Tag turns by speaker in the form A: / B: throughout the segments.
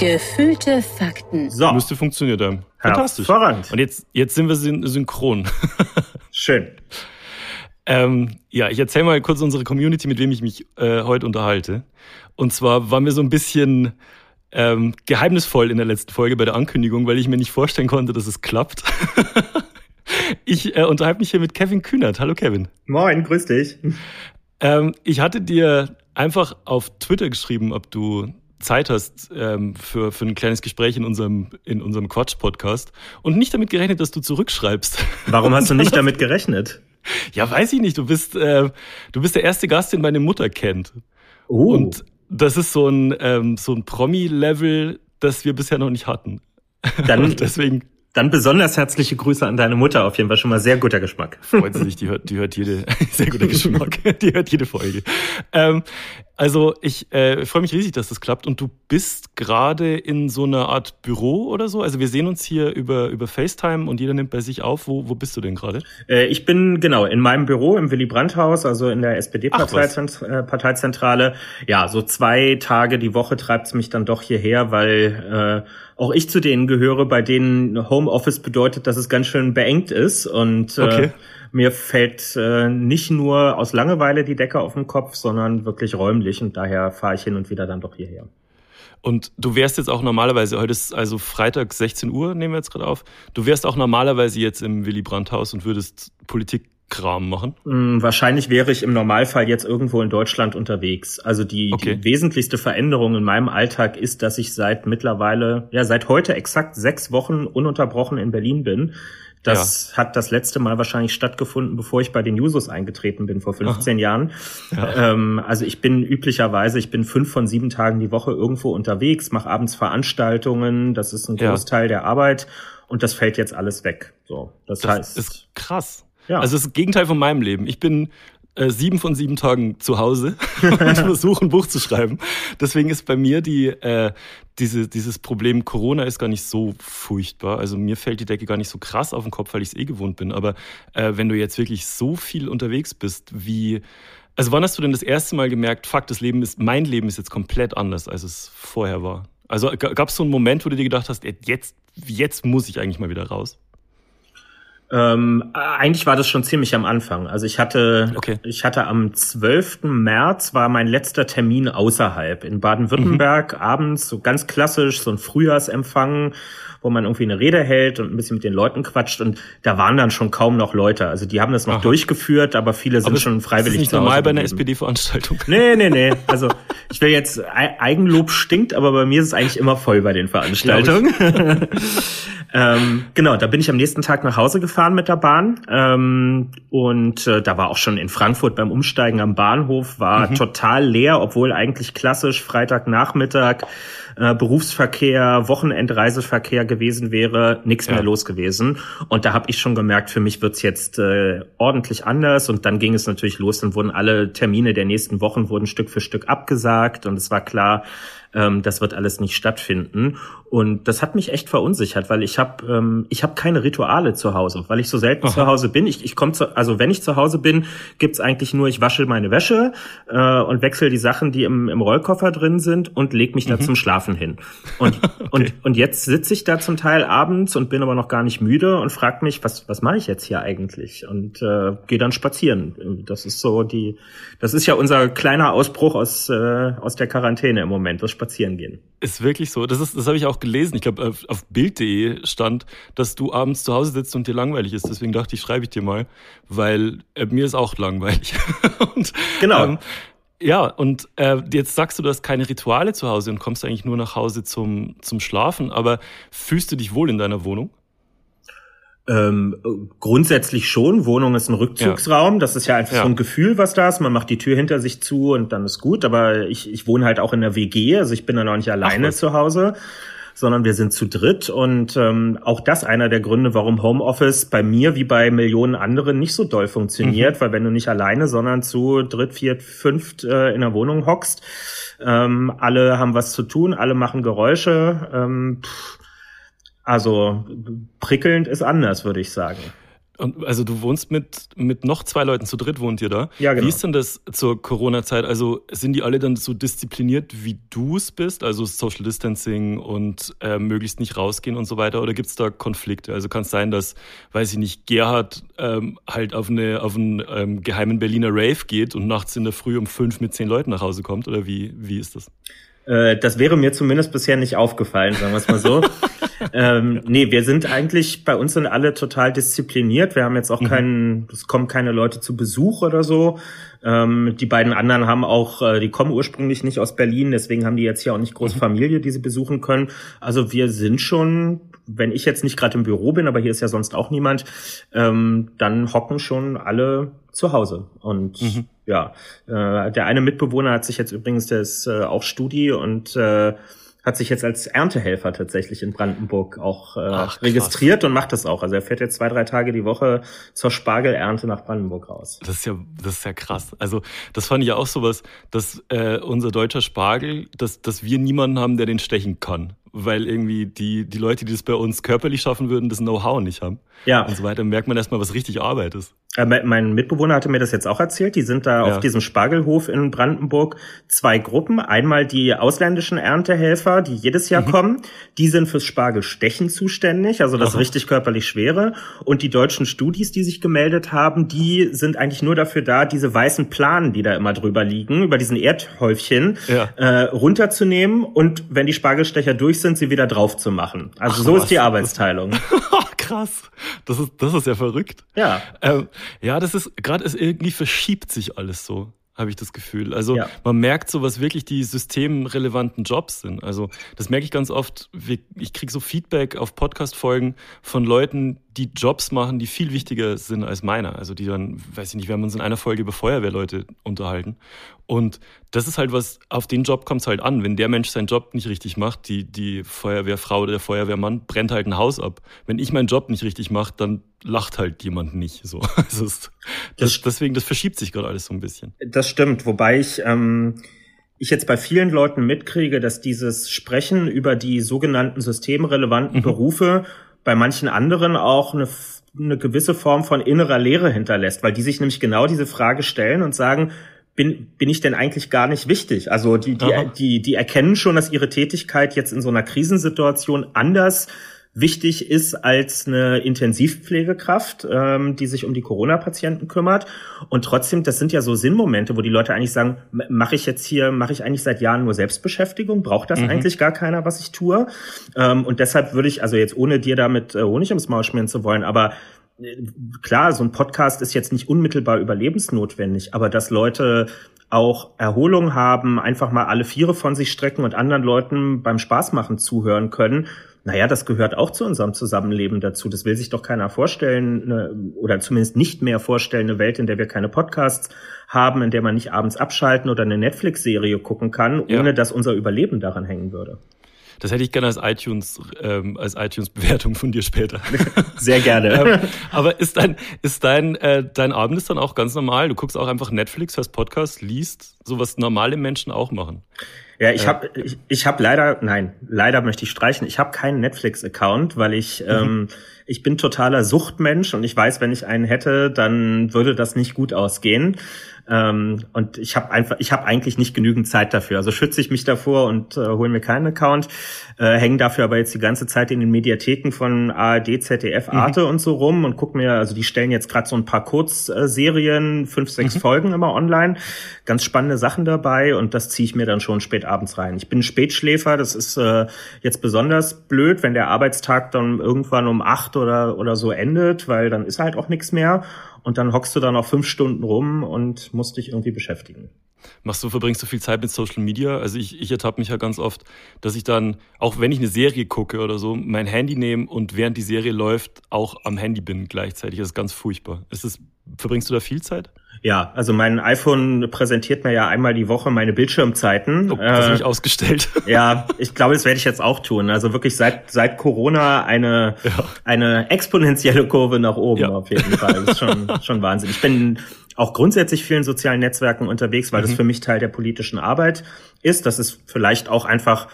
A: Gefühlte Fakten.
B: So. Müsste funktioniert haben. Fantastisch.
C: Hervorragend.
B: Und jetzt, jetzt sind wir syn synchron.
C: Schön.
B: ähm, ja, ich erzähle mal kurz unsere Community, mit wem ich mich äh, heute unterhalte. Und zwar waren wir so ein bisschen ähm, geheimnisvoll in der letzten Folge bei der Ankündigung, weil ich mir nicht vorstellen konnte, dass es klappt. ich äh, unterhalte mich hier mit Kevin Kühnert. Hallo Kevin.
C: Moin, grüß dich.
B: Ähm, ich hatte dir einfach auf Twitter geschrieben, ob du Zeit hast ähm, für, für ein kleines Gespräch in unserem, in unserem Quatsch-Podcast und nicht damit gerechnet, dass du zurückschreibst.
C: Warum hast du nicht damit gerechnet?
B: Ja, weiß ich nicht. Du bist, äh, du bist der erste Gast, den meine Mutter kennt.
C: Oh.
B: Und das ist so ein, ähm, so ein Promi-Level, das wir bisher noch nicht hatten.
C: Dann, deswegen dann besonders herzliche Grüße an deine Mutter. Auf jeden Fall schon mal sehr guter Geschmack.
B: Freut sie sich, die hört, die hört jede, sehr guter Geschmack, die hört jede Folge. Ähm, also ich äh, freue mich riesig, dass das klappt. Und du bist gerade in so einer Art Büro oder so. Also wir sehen uns hier über über FaceTime und jeder nimmt bei sich auf. Wo wo bist du denn gerade?
C: Äh, ich bin genau in meinem Büro im Willy Brandt Haus, also in der SPD-Parteizentrale. Äh, ja, so zwei Tage die Woche treibt's mich dann doch hierher, weil äh, auch ich zu denen gehöre, bei denen Homeoffice bedeutet, dass es ganz schön beengt ist und äh, okay. mir fällt äh, nicht nur aus Langeweile die Decke auf den Kopf, sondern wirklich räumlich und daher fahre ich hin und wieder dann doch hierher.
B: Und du wärst jetzt auch normalerweise, heute ist also Freitag 16 Uhr, nehmen wir jetzt gerade auf, du wärst auch normalerweise jetzt im Willy Brandt Haus und würdest Politik Kram machen?
C: Mm, wahrscheinlich wäre ich im Normalfall jetzt irgendwo in Deutschland unterwegs. Also die, okay. die, wesentlichste Veränderung in meinem Alltag ist, dass ich seit mittlerweile, ja, seit heute exakt sechs Wochen ununterbrochen in Berlin bin. Das ja. hat das letzte Mal wahrscheinlich stattgefunden, bevor ich bei den Jusos eingetreten bin, vor 15 Aha. Jahren. Ja. Ähm, also ich bin üblicherweise, ich bin fünf von sieben Tagen die Woche irgendwo unterwegs, mache abends Veranstaltungen, das ist ein Großteil ja. der Arbeit und das fällt jetzt alles weg. So,
B: das, das heißt. ist krass. Ja. Also das ist das Gegenteil von meinem Leben. Ich bin äh, sieben von sieben Tagen zu Hause und versuche ein Buch zu schreiben. Deswegen ist bei mir die äh, diese, dieses Problem Corona ist gar nicht so furchtbar. Also mir fällt die Decke gar nicht so krass auf den Kopf, weil ich es eh gewohnt bin. Aber äh, wenn du jetzt wirklich so viel unterwegs bist, wie also wann hast du denn das erste Mal gemerkt, fuck, das Leben ist, mein Leben ist jetzt komplett anders, als es vorher war? Also gab es so einen Moment, wo du dir gedacht hast, jetzt, jetzt muss ich eigentlich mal wieder raus?
C: Ähm, eigentlich war das schon ziemlich am Anfang. Also ich hatte, okay. ich hatte am 12. März war mein letzter Termin außerhalb in Baden-Württemberg mhm. abends so ganz klassisch so ein Frühjahrsempfang, wo man irgendwie eine Rede hält und ein bisschen mit den Leuten quatscht und da waren dann schon kaum noch Leute. Also die haben das noch Aha. durchgeführt, aber viele sind aber schon freiwillig.
B: Das ist nicht normal bei einer SPD-Veranstaltung.
C: Nee, nee, nee. Also ich will jetzt Eigenlob stinkt, aber bei mir ist es eigentlich immer voll bei den Veranstaltungen. Ähm, genau, da bin ich am nächsten Tag nach Hause gefahren mit der Bahn ähm, und äh, da war auch schon in Frankfurt beim Umsteigen am Bahnhof war mhm. total leer, obwohl eigentlich klassisch Freitagnachmittag äh, Berufsverkehr, Wochenendreiseverkehr gewesen wäre, nichts ja. mehr los gewesen. Und da habe ich schon gemerkt, für mich wird's jetzt äh, ordentlich anders. Und dann ging es natürlich los, dann wurden alle Termine der nächsten Wochen wurden Stück für Stück abgesagt und es war klar, ähm, das wird alles nicht stattfinden. Und das hat mich echt verunsichert, weil ich habe ähm, ich habe keine Rituale zu Hause, weil ich so selten Aha. zu Hause bin. Ich, ich komme zu, also wenn ich zu Hause bin, gibt's eigentlich nur, ich wasche meine Wäsche äh, und wechsle die Sachen, die im, im Rollkoffer drin sind und leg mich mhm. da zum Schlafen hin. Und, okay. und, und jetzt sitze ich da zum Teil abends und bin aber noch gar nicht müde und frag mich, was, was mache ich jetzt hier eigentlich? Und äh, gehe dann spazieren. Das ist so die, das ist ja unser kleiner Ausbruch aus, äh, aus der Quarantäne im Moment, das Spazierengehen.
B: Ist wirklich so. Das ist, das habe ich auch gelesen. Ich glaube, auf, auf Bild.de stand, dass du abends zu Hause sitzt und dir langweilig ist. Deswegen dachte ich, schreibe ich dir mal, weil äh, mir ist auch langweilig. und,
C: genau. Ähm,
B: ja, und äh, jetzt sagst du, du hast keine Rituale zu Hause und kommst eigentlich nur nach Hause zum, zum Schlafen, aber fühlst du dich wohl in deiner Wohnung?
C: Ähm, grundsätzlich schon. Wohnung ist ein Rückzugsraum. Ja. Das ist ja einfach ja. so ein Gefühl, was da ist. Man macht die Tür hinter sich zu und dann ist gut. Aber ich, ich wohne halt auch in der WG. Also ich bin dann auch nicht alleine Ach, zu Hause, sondern wir sind zu dritt. Und ähm, auch das einer der Gründe, warum Homeoffice bei mir wie bei Millionen anderen nicht so doll funktioniert. Mhm. Weil wenn du nicht alleine, sondern zu dritt, viert, fünft äh, in der Wohnung hockst, ähm, alle haben was zu tun, alle machen Geräusche. Ähm, pff, also prickelnd ist anders, würde ich sagen.
B: Und also du wohnst mit, mit noch zwei Leuten, zu dritt wohnt ihr da.
C: Ja, genau.
B: Wie ist denn das zur Corona-Zeit? Also sind die alle dann so diszipliniert, wie du es bist? Also Social Distancing und äh, möglichst nicht rausgehen und so weiter? Oder gibt es da Konflikte? Also kann es sein, dass, weiß ich nicht, Gerhard ähm, halt auf, eine, auf einen ähm, geheimen Berliner Rave geht und nachts in der Früh um fünf mit zehn Leuten nach Hause kommt? Oder wie, wie ist das?
C: Äh, das wäre mir zumindest bisher nicht aufgefallen, sagen wir es mal so. ähm, nee, wir sind eigentlich, bei uns sind alle total diszipliniert. Wir haben jetzt auch mhm. keinen, es kommen keine Leute zu Besuch oder so. Ähm, die beiden anderen haben auch, äh, die kommen ursprünglich nicht aus Berlin, deswegen haben die jetzt hier auch nicht große mhm. Familie, die sie besuchen können. Also wir sind schon, wenn ich jetzt nicht gerade im Büro bin, aber hier ist ja sonst auch niemand, ähm, dann hocken schon alle zu Hause. Und mhm. ja, äh, der eine Mitbewohner hat sich jetzt übrigens, der ist äh, auch Studi und äh, hat sich jetzt als Erntehelfer tatsächlich in Brandenburg auch äh, Ach, registriert und macht das auch. Also er fährt jetzt zwei, drei Tage die Woche zur Spargelernte nach Brandenburg raus.
B: Das ist ja, das ist ja krass. Also das fand ich ja auch sowas, dass äh, unser deutscher Spargel, dass, dass wir niemanden haben, der den stechen kann weil irgendwie die, die Leute, die das bei uns körperlich schaffen würden, das Know-how nicht haben.
C: Ja.
B: Und so weiter, merkt man erstmal, was richtig Arbeit ist.
C: Äh, mein Mitbewohner hatte mir das jetzt auch erzählt. Die sind da ja. auf diesem Spargelhof in Brandenburg zwei Gruppen. Einmal die ausländischen Erntehelfer, die jedes Jahr mhm. kommen. Die sind fürs Spargelstechen zuständig, also das Aha. richtig körperlich schwere. Und die deutschen Studis, die sich gemeldet haben, die sind eigentlich nur dafür da, diese weißen Planen, die da immer drüber liegen, über diesen Erdhäufchen, ja. äh, runterzunehmen und wenn die Spargelstecher durch sind, sie wieder drauf zu machen. Also Ach, so was. ist die Arbeitsteilung.
B: Krass. Das ist, das ist ja verrückt.
C: Ja.
B: Ähm, ja, das ist, gerade es irgendwie verschiebt sich alles so habe ich das Gefühl. Also ja. man merkt so, was wirklich die systemrelevanten Jobs sind. Also das merke ich ganz oft. Ich kriege so Feedback auf Podcast-Folgen von Leuten, die Jobs machen, die viel wichtiger sind als meiner. Also die dann, weiß ich nicht, wir haben uns in einer Folge über Feuerwehrleute unterhalten. Und das ist halt was, auf den Job kommt es halt an. Wenn der Mensch seinen Job nicht richtig macht, die, die Feuerwehrfrau oder der Feuerwehrmann brennt halt ein Haus ab. Wenn ich meinen Job nicht richtig mache, dann lacht halt jemand nicht. So, das ist, das, deswegen, das verschiebt sich gerade alles so ein bisschen.
C: Das stimmt, wobei ich ähm, ich jetzt bei vielen Leuten mitkriege, dass dieses Sprechen über die sogenannten systemrelevanten mhm. Berufe bei manchen anderen auch eine, eine gewisse Form von innerer Leere hinterlässt, weil die sich nämlich genau diese Frage stellen und sagen, bin, bin ich denn eigentlich gar nicht wichtig? Also die, die, die, die erkennen schon, dass ihre Tätigkeit jetzt in so einer Krisensituation anders wichtig ist als eine Intensivpflegekraft, ähm, die sich um die Corona-Patienten kümmert. Und trotzdem, das sind ja so Sinnmomente, wo die Leute eigentlich sagen, mache ich jetzt hier, mache ich eigentlich seit Jahren nur Selbstbeschäftigung? Braucht das mhm. eigentlich gar keiner, was ich tue? Ähm, und deshalb würde ich, also jetzt ohne dir damit äh, Honig ums Maul schmieren zu wollen, aber äh, klar, so ein Podcast ist jetzt nicht unmittelbar überlebensnotwendig, aber dass Leute auch Erholung haben, einfach mal alle Viere von sich strecken und anderen Leuten beim Spaßmachen zuhören können, naja, das gehört auch zu unserem Zusammenleben dazu. Das will sich doch keiner vorstellen ne, oder zumindest nicht mehr vorstellen, eine Welt, in der wir keine Podcasts haben, in der man nicht abends abschalten oder eine Netflix-Serie gucken kann, ohne ja. dass unser Überleben daran hängen würde.
B: Das hätte ich gerne als iTunes, ähm, als iTunes-Bewertung von dir später.
C: Sehr gerne.
B: ähm, aber ist dein, ist dein, äh, dein Abend ist dann auch ganz normal? Du guckst auch einfach Netflix, hörst Podcast, liest, so was normale Menschen auch machen.
C: Ja, ich habe ich, ich hab leider, nein, leider möchte ich streichen. Ich habe keinen Netflix-Account, weil ich mhm. ähm, ich bin totaler Suchtmensch und ich weiß, wenn ich einen hätte, dann würde das nicht gut ausgehen. Ähm, und ich habe einfach, ich habe eigentlich nicht genügend Zeit dafür. Also schütze ich mich davor und äh, hole mir keinen Account, äh, hänge dafür aber jetzt die ganze Zeit in den Mediatheken von ARD, ZDF, mhm. Arte mhm. und so rum und guck mir, also die stellen jetzt gerade so ein paar Kurzserien, fünf, sechs mhm. Folgen immer online, ganz spannende Sachen dabei und das ziehe ich mir dann schon spät abends rein. Ich bin Spätschläfer, das ist äh, jetzt besonders blöd, wenn der Arbeitstag dann irgendwann um acht oder oder so endet, weil dann ist halt auch nichts mehr und dann hockst du da noch fünf Stunden rum und musst dich irgendwie beschäftigen.
B: Machst du, verbringst du viel Zeit mit Social Media? Also ich, ich ertappe mich ja ganz oft, dass ich dann, auch wenn ich eine Serie gucke oder so, mein Handy nehme und während die Serie läuft, auch am Handy bin gleichzeitig. Das ist ganz furchtbar. Ist das, verbringst du da viel Zeit?
C: Ja, also mein iPhone präsentiert mir ja einmal die Woche meine Bildschirmzeiten.
B: Oh, das habe ich ausgestellt.
C: Ja, ich glaube, das werde ich jetzt auch tun. Also wirklich seit seit Corona eine ja. eine exponentielle Kurve nach oben ja. auf jeden Fall. Das ist schon schon Wahnsinn. Ich bin auch grundsätzlich vielen sozialen Netzwerken unterwegs, weil mhm. das für mich Teil der politischen Arbeit ist. Das ist vielleicht auch einfach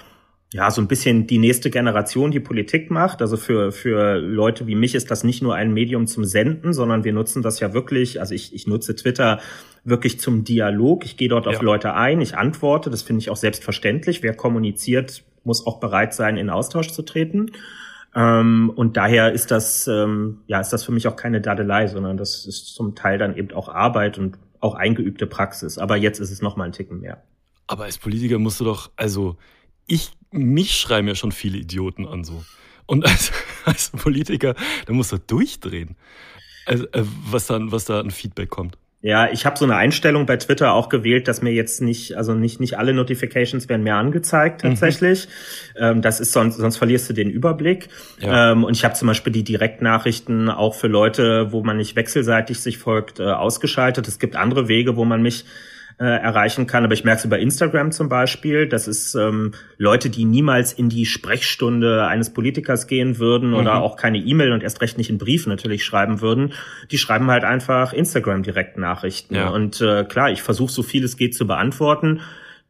C: ja, so ein bisschen die nächste Generation, die Politik macht. Also für, für Leute wie mich ist das nicht nur ein Medium zum Senden, sondern wir nutzen das ja wirklich, also ich, ich nutze Twitter wirklich zum Dialog. Ich gehe dort ja. auf Leute ein, ich antworte, das finde ich auch selbstverständlich. Wer kommuniziert, muss auch bereit sein, in Austausch zu treten. Ähm, und daher ist das, ähm, ja, ist das für mich auch keine Dadelei, sondern das ist zum Teil dann eben auch Arbeit und auch eingeübte Praxis. Aber jetzt ist es noch mal ein Ticken mehr.
B: Aber als Politiker musst du doch, also ich, mich schreiben ja schon viele Idioten an so. Und als, als Politiker, da musst du durchdrehen, also, äh, was, dann, was da an Feedback kommt.
C: Ja, ich habe so eine Einstellung bei Twitter auch gewählt, dass mir jetzt nicht, also nicht nicht alle Notifications werden mir angezeigt mhm. tatsächlich. Mhm. Ähm, das ist sonst sonst verlierst du den Überblick. Ja. Ähm, und ich habe zum Beispiel die Direktnachrichten auch für Leute, wo man nicht wechselseitig sich folgt, äh, ausgeschaltet. Es gibt andere Wege, wo man mich äh, erreichen kann. Aber ich merke es über Instagram zum Beispiel. Das ist ähm, Leute, die niemals in die Sprechstunde eines Politikers gehen würden oder mhm. auch keine E-Mail und erst recht nicht einen Brief natürlich schreiben würden. Die schreiben halt einfach Instagram direkt Nachrichten. Ja. Und äh, klar, ich versuche so viel es geht zu beantworten.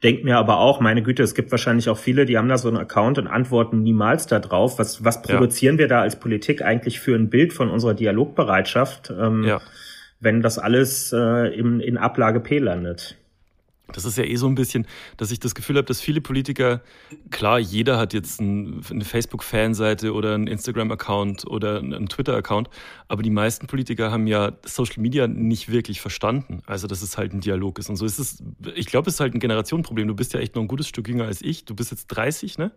C: Denk mir aber auch, meine Güte, es gibt wahrscheinlich auch viele, die haben da so einen Account und antworten niemals da drauf. Was, was produzieren ja. wir da als Politik eigentlich für ein Bild von unserer Dialogbereitschaft? Ähm, ja wenn das alles äh, in, in Ablage P landet.
B: Das ist ja eh so ein bisschen, dass ich das Gefühl habe, dass viele Politiker, klar, jeder hat jetzt ein, eine Facebook-Fanseite oder einen Instagram-Account oder einen Twitter-Account, aber die meisten Politiker haben ja Social Media nicht wirklich verstanden. Also, dass es halt ein Dialog ist. Und so ist es, ich glaube, es ist halt ein Generationenproblem. Du bist ja echt noch ein gutes Stück jünger als ich. Du bist jetzt 30, ne?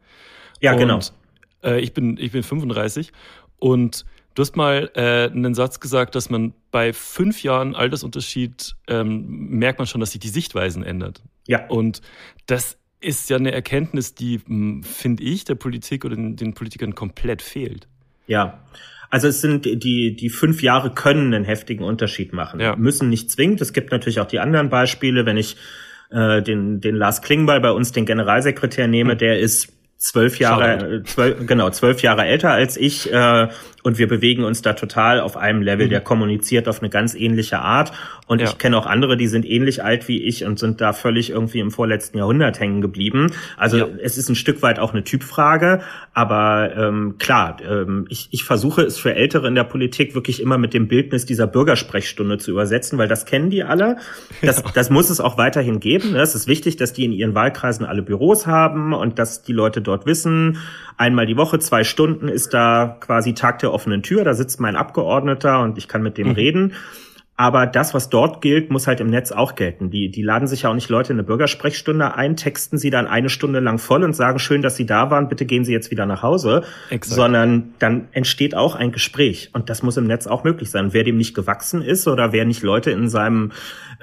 C: Ja, genau. Und,
B: genau. Äh, ich, bin, ich bin 35 und Du hast mal äh, einen Satz gesagt, dass man bei fünf Jahren Altersunterschied ähm, merkt man schon, dass sich die Sichtweisen ändert.
C: Ja.
B: Und das ist ja eine Erkenntnis, die, hm, finde ich, der Politik oder den, den Politikern komplett fehlt.
C: Ja. Also es sind die, die fünf Jahre können einen heftigen Unterschied machen. Ja. Müssen nicht zwingend. Es gibt natürlich auch die anderen Beispiele. Wenn ich äh, den, den Lars Klingbeil bei uns, den Generalsekretär nehme, hm. der ist zwölf Jahre, zwölf, genau, zwölf Jahre älter als ich äh, und wir bewegen uns da total auf einem Level, mhm. der kommuniziert auf eine ganz ähnliche Art. Und ja. ich kenne auch andere, die sind ähnlich alt wie ich und sind da völlig irgendwie im vorletzten Jahrhundert hängen geblieben. Also ja. es ist ein Stück weit auch eine Typfrage, aber ähm, klar, ähm, ich, ich versuche es für Ältere in der Politik wirklich immer mit dem Bildnis dieser Bürgersprechstunde zu übersetzen, weil das kennen die alle. Das, ja. das muss es auch weiterhin geben. Ne? Es ist wichtig, dass die in ihren Wahlkreisen alle Büros haben und dass die Leute dort wissen, einmal die Woche, zwei Stunden ist da quasi Tag der offenen Tür, da sitzt mein Abgeordneter und ich kann mit dem mhm. reden. Aber das, was dort gilt, muss halt im Netz auch gelten. Die, die laden sich ja auch nicht Leute in eine Bürgersprechstunde ein, texten sie dann eine Stunde lang voll und sagen, schön, dass Sie da waren, bitte gehen Sie jetzt wieder nach Hause. Exakt. Sondern dann entsteht auch ein Gespräch. Und das muss im Netz auch möglich sein. Wer dem nicht gewachsen ist oder wer nicht Leute in seinem,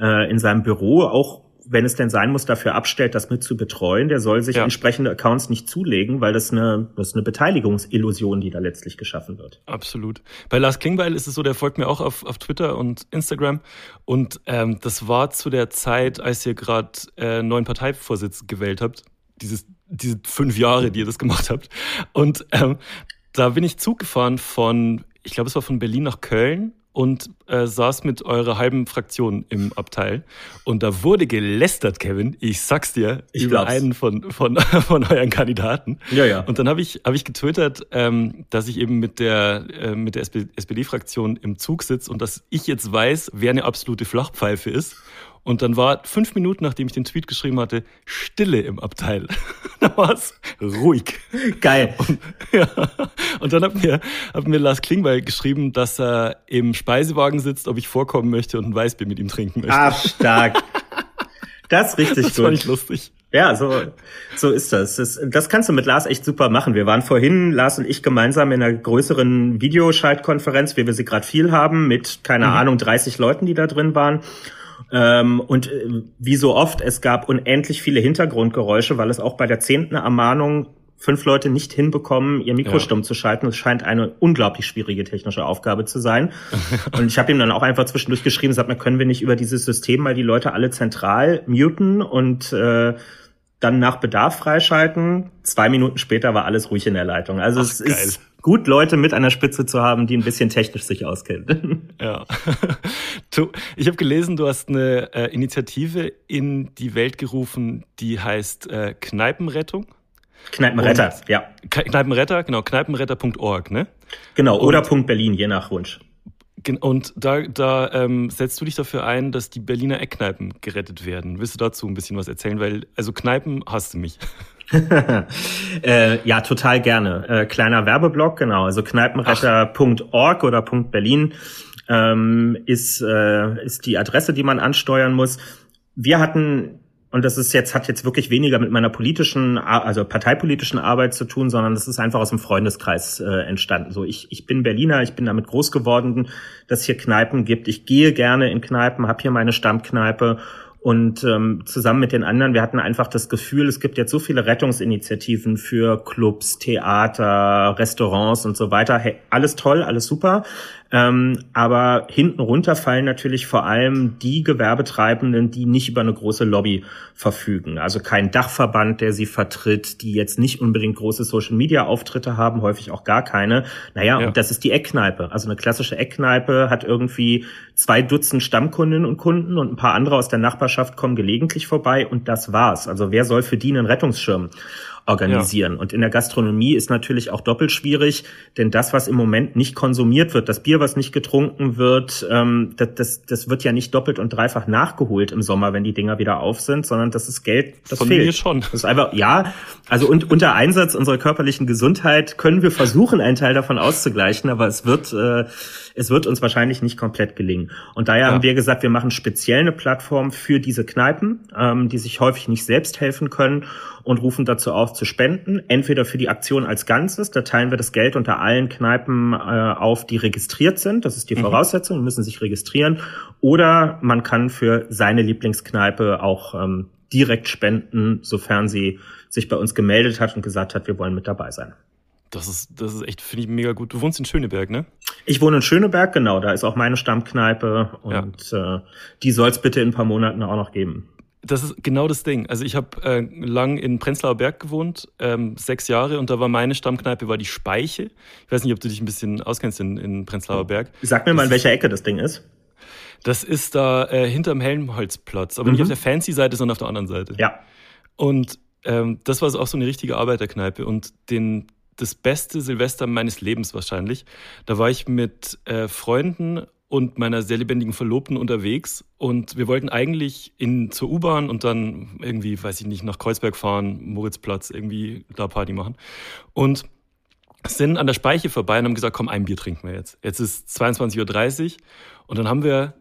C: äh, in seinem Büro auch wenn es denn sein muss, dafür abstellt, das mit zu betreuen, der soll sich ja. entsprechende Accounts nicht zulegen, weil das eine, das ist eine Beteiligungsillusion, die da letztlich geschaffen wird.
B: Absolut. Bei Lars Klingbeil ist es so, der folgt mir auch auf, auf Twitter und Instagram. Und ähm, das war zu der Zeit, als ihr gerade äh, neuen Parteivorsitz gewählt habt. Dieses, diese fünf Jahre, die ihr das gemacht habt. Und ähm, da bin ich Zug gefahren von, ich glaube, es war von Berlin nach Köln und äh, saß mit eurer halben Fraktion im Abteil. Und da wurde gelästert, Kevin, ich sag's dir, ich über glaub's. einen von, von, von euren Kandidaten.
C: Ja, ja.
B: Und dann habe ich, hab ich getwittert, ähm, dass ich eben mit der, äh, mit der SPD-Fraktion im Zug sitze und dass ich jetzt weiß, wer eine absolute Flachpfeife ist. Und dann war fünf Minuten, nachdem ich den Tweet geschrieben hatte, Stille im Abteil. da war es ruhig.
C: Geil.
B: Und, ja, und dann hat mir, hat mir Lars Klingbeil geschrieben, dass er im Speisewagen sitzt, ob ich vorkommen möchte und ein Weißbier mit ihm trinken möchte.
C: Ach, stark. Das ist richtig
B: das gut. Das fand ich lustig.
C: Ja, so, so ist das. das. Das kannst du mit Lars echt super machen. Wir waren vorhin, Lars und ich, gemeinsam in einer größeren Videoschaltkonferenz, wie wir sie gerade viel haben, mit, keine mhm. Ahnung, 30 Leuten, die da drin waren. Ähm, und äh, wie so oft, es gab unendlich viele Hintergrundgeräusche, weil es auch bei der zehnten Ermahnung fünf Leute nicht hinbekommen, ihr Mikro ja. stumm zu schalten. Es scheint eine unglaublich schwierige technische Aufgabe zu sein. und ich habe ihm dann auch einfach zwischendurch geschrieben, sagt mir, können wir nicht über dieses System mal die Leute alle zentral muten und äh, dann nach Bedarf freischalten. Zwei Minuten später war alles ruhig in der Leitung. Also Ach, es geil. ist gut, Leute mit an der Spitze zu haben, die ein bisschen technisch sich auskennen.
B: Ja. Du, ich habe gelesen, du hast eine äh, Initiative in die Welt gerufen, die heißt äh, Kneipenrettung.
C: Kneipenretter, und, ja.
B: Kneipenretter, genau, kneipenretter.org, ne?
C: Genau, oder und, Punkt Berlin, je nach Wunsch.
B: Und da, da ähm, setzt du dich dafür ein, dass die Berliner Eckkneipen gerettet werden. Willst du dazu ein bisschen was erzählen? Weil, also Kneipen hasst du mich.
C: äh, ja, total gerne. Äh, kleiner Werbeblock, genau. Also kneipenretter.org oder .berlin ähm, ist, äh, ist die Adresse, die man ansteuern muss. Wir hatten und das ist jetzt, hat jetzt wirklich weniger mit meiner politischen, also parteipolitischen Arbeit zu tun, sondern das ist einfach aus dem Freundeskreis äh, entstanden. So, ich, ich bin Berliner, ich bin damit groß geworden, dass hier Kneipen gibt. Ich gehe gerne in Kneipen, habe hier meine Stammkneipe und ähm, zusammen mit den anderen, wir hatten einfach das Gefühl, es gibt jetzt so viele Rettungsinitiativen für Clubs, Theater, Restaurants und so weiter. Hey, alles toll, alles super. Ähm, aber hinten runter fallen natürlich vor allem die Gewerbetreibenden, die nicht über eine große Lobby verfügen. Also kein Dachverband, der sie vertritt, die jetzt nicht unbedingt große Social-Media-Auftritte haben, häufig auch gar keine. Naja, ja. und das ist die Eckkneipe. Also eine klassische Eckkneipe hat irgendwie zwei Dutzend Stammkundinnen und Kunden und ein paar andere aus der Nachbarschaft kommen gelegentlich vorbei und das war's. Also wer soll für die einen Rettungsschirm organisieren. Ja. Und in der Gastronomie ist natürlich auch doppelt schwierig, denn das, was im Moment nicht konsumiert wird, das Bier, was nicht getrunken wird, ähm, das, das, das wird ja nicht doppelt und dreifach nachgeholt im Sommer, wenn die Dinger wieder auf sind, sondern das ist Geld, das
B: Von
C: fehlt.
B: Mir schon.
C: Das ist einfach, ja, also und unter Einsatz unserer körperlichen Gesundheit können wir versuchen, einen Teil davon auszugleichen, aber es wird, äh, es wird uns wahrscheinlich nicht komplett gelingen. Und daher ja. haben wir gesagt, wir machen speziell eine Plattform für diese Kneipen, ähm, die sich häufig nicht selbst helfen können und rufen dazu auf zu spenden. Entweder für die Aktion als Ganzes, da teilen wir das Geld unter allen Kneipen äh, auf, die registriert sind. Das ist die mhm. Voraussetzung, müssen sich registrieren. Oder man kann für seine Lieblingskneipe auch ähm, direkt spenden, sofern sie sich bei uns gemeldet hat und gesagt hat, wir wollen mit dabei sein.
B: Das ist, das ist echt, finde ich, mega gut. Du wohnst in Schöneberg, ne?
C: Ich wohne in Schöneberg, genau. Da ist auch meine Stammkneipe und ja. äh, die soll es bitte in ein paar Monaten auch noch geben.
B: Das ist genau das Ding. Also ich habe äh, lang in Prenzlauer Berg gewohnt, ähm, sechs Jahre, und da war meine Stammkneipe war die Speiche. Ich weiß nicht, ob du dich ein bisschen auskennst in, in Prenzlauer Berg.
C: Sag mir das mal, in welcher Ecke das Ding ist.
B: Das ist da äh, hinterm Helmholtzplatz, aber mhm. nicht auf der fancy Seite, sondern auf der anderen Seite.
C: Ja.
B: Und ähm, das war auch so eine richtige Arbeiterkneipe und den das beste Silvester meines Lebens wahrscheinlich. Da war ich mit äh, Freunden und meiner sehr lebendigen Verlobten unterwegs und wir wollten eigentlich in zur U-Bahn und dann irgendwie, weiß ich nicht, nach Kreuzberg fahren, Moritzplatz, irgendwie da Party machen und sind an der Speiche vorbei und haben gesagt, komm, ein Bier trinken wir jetzt. Jetzt ist 22.30 Uhr und dann haben wir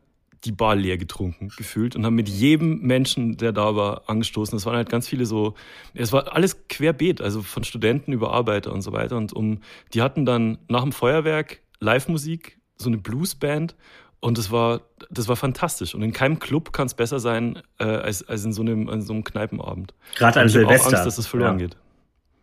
B: die Bar leer getrunken, gefühlt, und haben mit jedem Menschen, der da war, angestoßen. Es waren halt ganz viele so, es war alles querbeet, also von Studenten über Arbeiter und so weiter. Und um, die hatten dann nach dem Feuerwerk Live-Musik so eine Bluesband und das war, das war fantastisch. Und in keinem Club kann es besser sein äh, als, als in so einem, in so einem Kneipenabend.
C: Gerade an Silvester.
B: Ich Angst, dass es verloren
C: ja.
B: geht.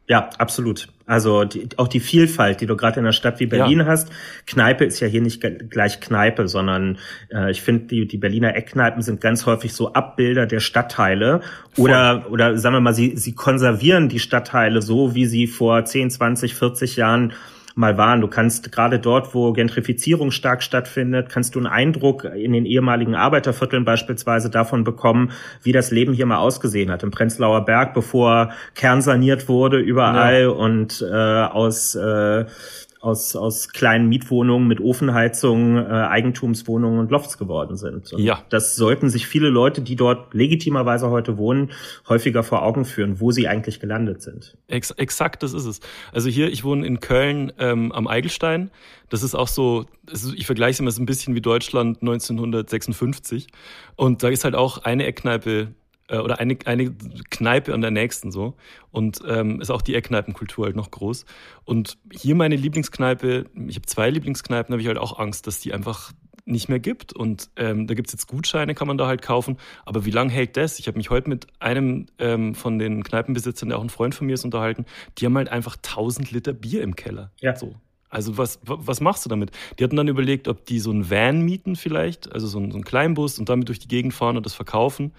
C: Ja, absolut. Also die, auch die Vielfalt, die du gerade in einer Stadt wie Berlin ja. hast. Kneipe ist ja hier nicht gleich Kneipe, sondern äh, ich finde, die, die Berliner Eckkneipen sind ganz häufig so Abbilder der Stadtteile. Oder, oder sagen wir mal, sie, sie konservieren die Stadtteile so, wie sie vor 10, 20, 40 Jahren mal waren. Du kannst gerade dort, wo Gentrifizierung stark stattfindet, kannst du einen Eindruck in den ehemaligen Arbeitervierteln beispielsweise davon bekommen, wie das Leben hier mal ausgesehen hat. Im Prenzlauer Berg, bevor kernsaniert wurde überall ja. und äh, aus äh, aus, aus kleinen Mietwohnungen mit Ofenheizung äh, Eigentumswohnungen und Lofts geworden sind. Und
B: ja.
C: Das sollten sich viele Leute, die dort legitimerweise heute wohnen, häufiger vor Augen führen, wo sie eigentlich gelandet sind.
B: Ex exakt, das ist es. Also hier, ich wohne in Köln ähm, am Eigelstein. Das ist auch so, ist, ich vergleiche es immer so ein bisschen wie Deutschland 1956. Und da ist halt auch eine Eckkneipe äh, oder eine, eine Kneipe an der nächsten so. Und ähm, ist auch die Eckkneipenkultur halt noch groß. Und hier meine Lieblingskneipe, ich habe zwei Lieblingskneipen, habe ich halt auch Angst, dass die einfach nicht mehr gibt. Und ähm, da gibt's jetzt Gutscheine, kann man da halt kaufen. Aber wie lange hält das? Ich habe mich heute mit einem ähm, von den Kneipenbesitzern, der auch ein Freund von mir ist, unterhalten. Die haben halt einfach 1000 Liter Bier im Keller.
C: Ja.
B: So. Also was, was machst du damit? Die hatten dann überlegt, ob die so einen Van mieten vielleicht, also so einen, so einen Kleinbus und damit durch die Gegend fahren und das verkaufen.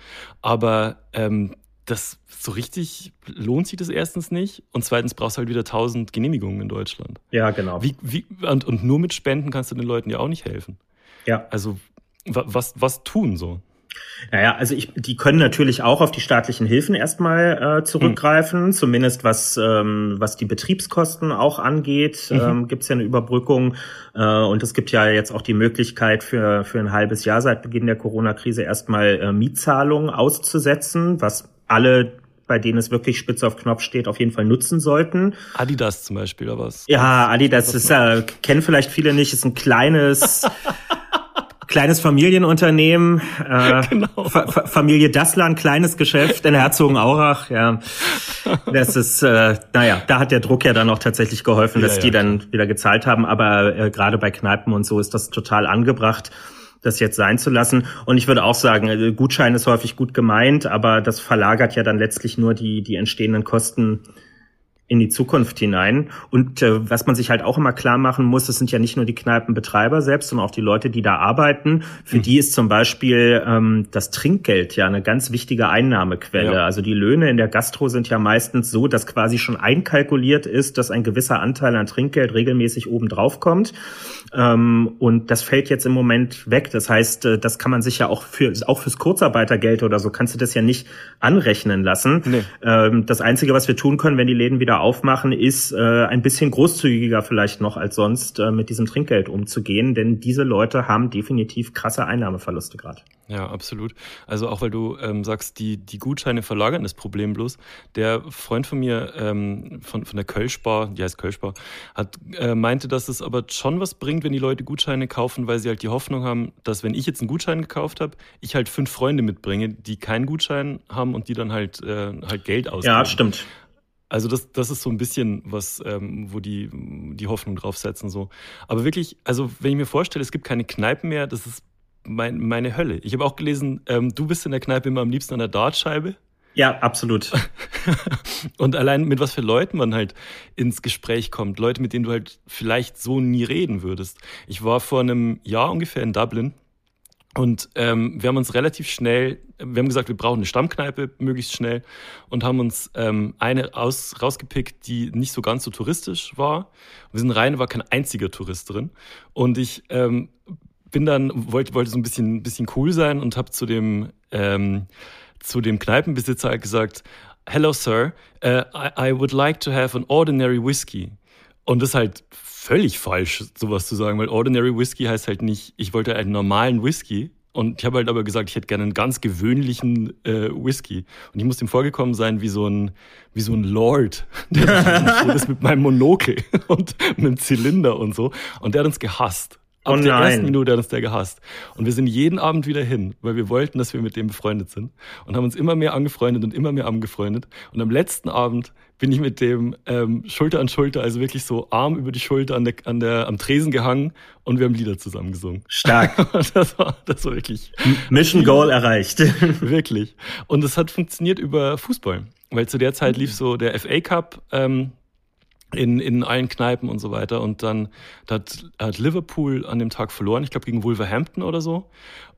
B: Aber ähm, das so richtig lohnt sich das erstens nicht und zweitens brauchst du halt wieder tausend Genehmigungen in Deutschland.
C: Ja, genau.
B: Wie, wie, und, und nur mit Spenden kannst du den Leuten ja auch nicht helfen.
C: Ja.
B: Also was, was tun so?
C: Naja, also ich, die können natürlich auch auf die staatlichen Hilfen erstmal äh, zurückgreifen, mhm. zumindest was, ähm, was die Betriebskosten auch angeht, mhm. ähm, gibt es ja eine Überbrückung. Äh, und es gibt ja jetzt auch die Möglichkeit für, für ein halbes Jahr seit Beginn der Corona-Krise erstmal äh, Mietzahlungen auszusetzen, was alle bei denen es wirklich spitz auf Knopf steht, auf jeden Fall nutzen sollten.
B: Adidas zum Beispiel, oder was?
C: Ja, Adidas ist, äh, kennen vielleicht viele nicht, ist ein kleines kleines Familienunternehmen, äh, genau. Fa Familie Dassler, ein kleines Geschäft in Herzogenaurach, ja. Das ist, äh, naja, da hat der Druck ja dann auch tatsächlich geholfen, dass ja, die dann wieder gezahlt haben. Aber äh, gerade bei Kneipen und so ist das total angebracht das jetzt sein zu lassen. Und ich würde auch sagen, äh, Gutschein ist häufig gut gemeint, aber das verlagert ja dann letztlich nur die, die entstehenden Kosten in die Zukunft hinein. Und äh, was man sich halt auch immer klar machen muss, das sind ja nicht nur die Kneipenbetreiber selbst, sondern auch die Leute, die da arbeiten. Für mhm. die ist zum Beispiel ähm, das Trinkgeld ja eine ganz wichtige Einnahmequelle. Ja. Also die Löhne in der Gastro sind ja meistens so, dass quasi schon einkalkuliert ist, dass ein gewisser Anteil an Trinkgeld regelmäßig oben drauf kommt. Ähm, und das fällt jetzt im Moment weg. Das heißt, äh, das kann man sich ja auch für auch fürs Kurzarbeitergeld oder so kannst du das ja nicht anrechnen lassen. Nee. Ähm, das Einzige, was wir tun können, wenn die Läden wieder aufmachen, ist äh, ein bisschen großzügiger vielleicht noch als sonst äh, mit diesem Trinkgeld umzugehen, denn diese Leute haben definitiv krasse Einnahmeverluste gerade.
B: Ja, absolut. Also auch weil du ähm, sagst, die, die Gutscheine verlagern das Problem bloß. Der Freund von mir ähm, von, von der Kölschbar, die heißt Kölschbar, hat, äh, meinte, dass es aber schon was bringt, wenn die Leute Gutscheine kaufen, weil sie halt die Hoffnung haben, dass wenn ich jetzt einen Gutschein gekauft habe, ich halt fünf Freunde mitbringe, die keinen Gutschein haben und die dann halt, äh, halt Geld ausgeben.
C: Ja, stimmt.
B: Also das, das ist so ein bisschen was, ähm, wo die die Hoffnung draufsetzen so. Aber wirklich, also wenn ich mir vorstelle, es gibt keine Kneipen mehr, das ist mein, meine Hölle. Ich habe auch gelesen, ähm, du bist in der Kneipe immer am liebsten an der Dartscheibe.
C: Ja, absolut.
B: und allein mit was für Leuten man halt ins Gespräch kommt, Leute, mit denen du halt vielleicht so nie reden würdest. Ich war vor einem Jahr ungefähr in Dublin und ähm, wir haben uns relativ schnell, wir haben gesagt, wir brauchen eine Stammkneipe möglichst schnell und haben uns ähm, eine aus, rausgepickt, die nicht so ganz so touristisch war. Wir sind rein, war kein einziger Tourist drin. Und ich ähm, bin dann, wollte, wollte so ein bisschen, bisschen cool sein und habe zu dem, ähm, zu dem Kneipenbesitzer halt gesagt, Hello, Sir, uh, I, I would like to have an ordinary whiskey. Und das halt völlig falsch, sowas zu sagen, weil Ordinary Whisky heißt halt nicht, ich wollte einen normalen Whisky. Und ich habe halt aber gesagt, ich hätte gerne einen ganz gewöhnlichen äh, Whisky. Und ich muss ihm vorgekommen sein wie so ein, wie so ein Lord. Der das mit meinem Monokel und mit einem Zylinder und so. Und der hat uns gehasst. Ab oh der ersten Minute hat uns der gehasst. Und wir sind jeden Abend wieder hin, weil wir wollten, dass wir mit dem befreundet sind. Und haben uns immer mehr angefreundet und immer mehr angefreundet. Und am letzten Abend bin ich mit dem ähm, Schulter an Schulter, also wirklich so Arm über die Schulter an der, an der, am Tresen gehangen und wir haben Lieder zusammen gesungen.
C: Stark.
B: das, war, das war wirklich.
C: Mission Goal erreicht.
B: wirklich. Und es hat funktioniert über Fußball. Weil zu der Zeit lief so der FA Cup, ähm, in, in allen Kneipen und so weiter. Und dann hat, hat Liverpool an dem Tag verloren, ich glaube gegen Wolverhampton oder so.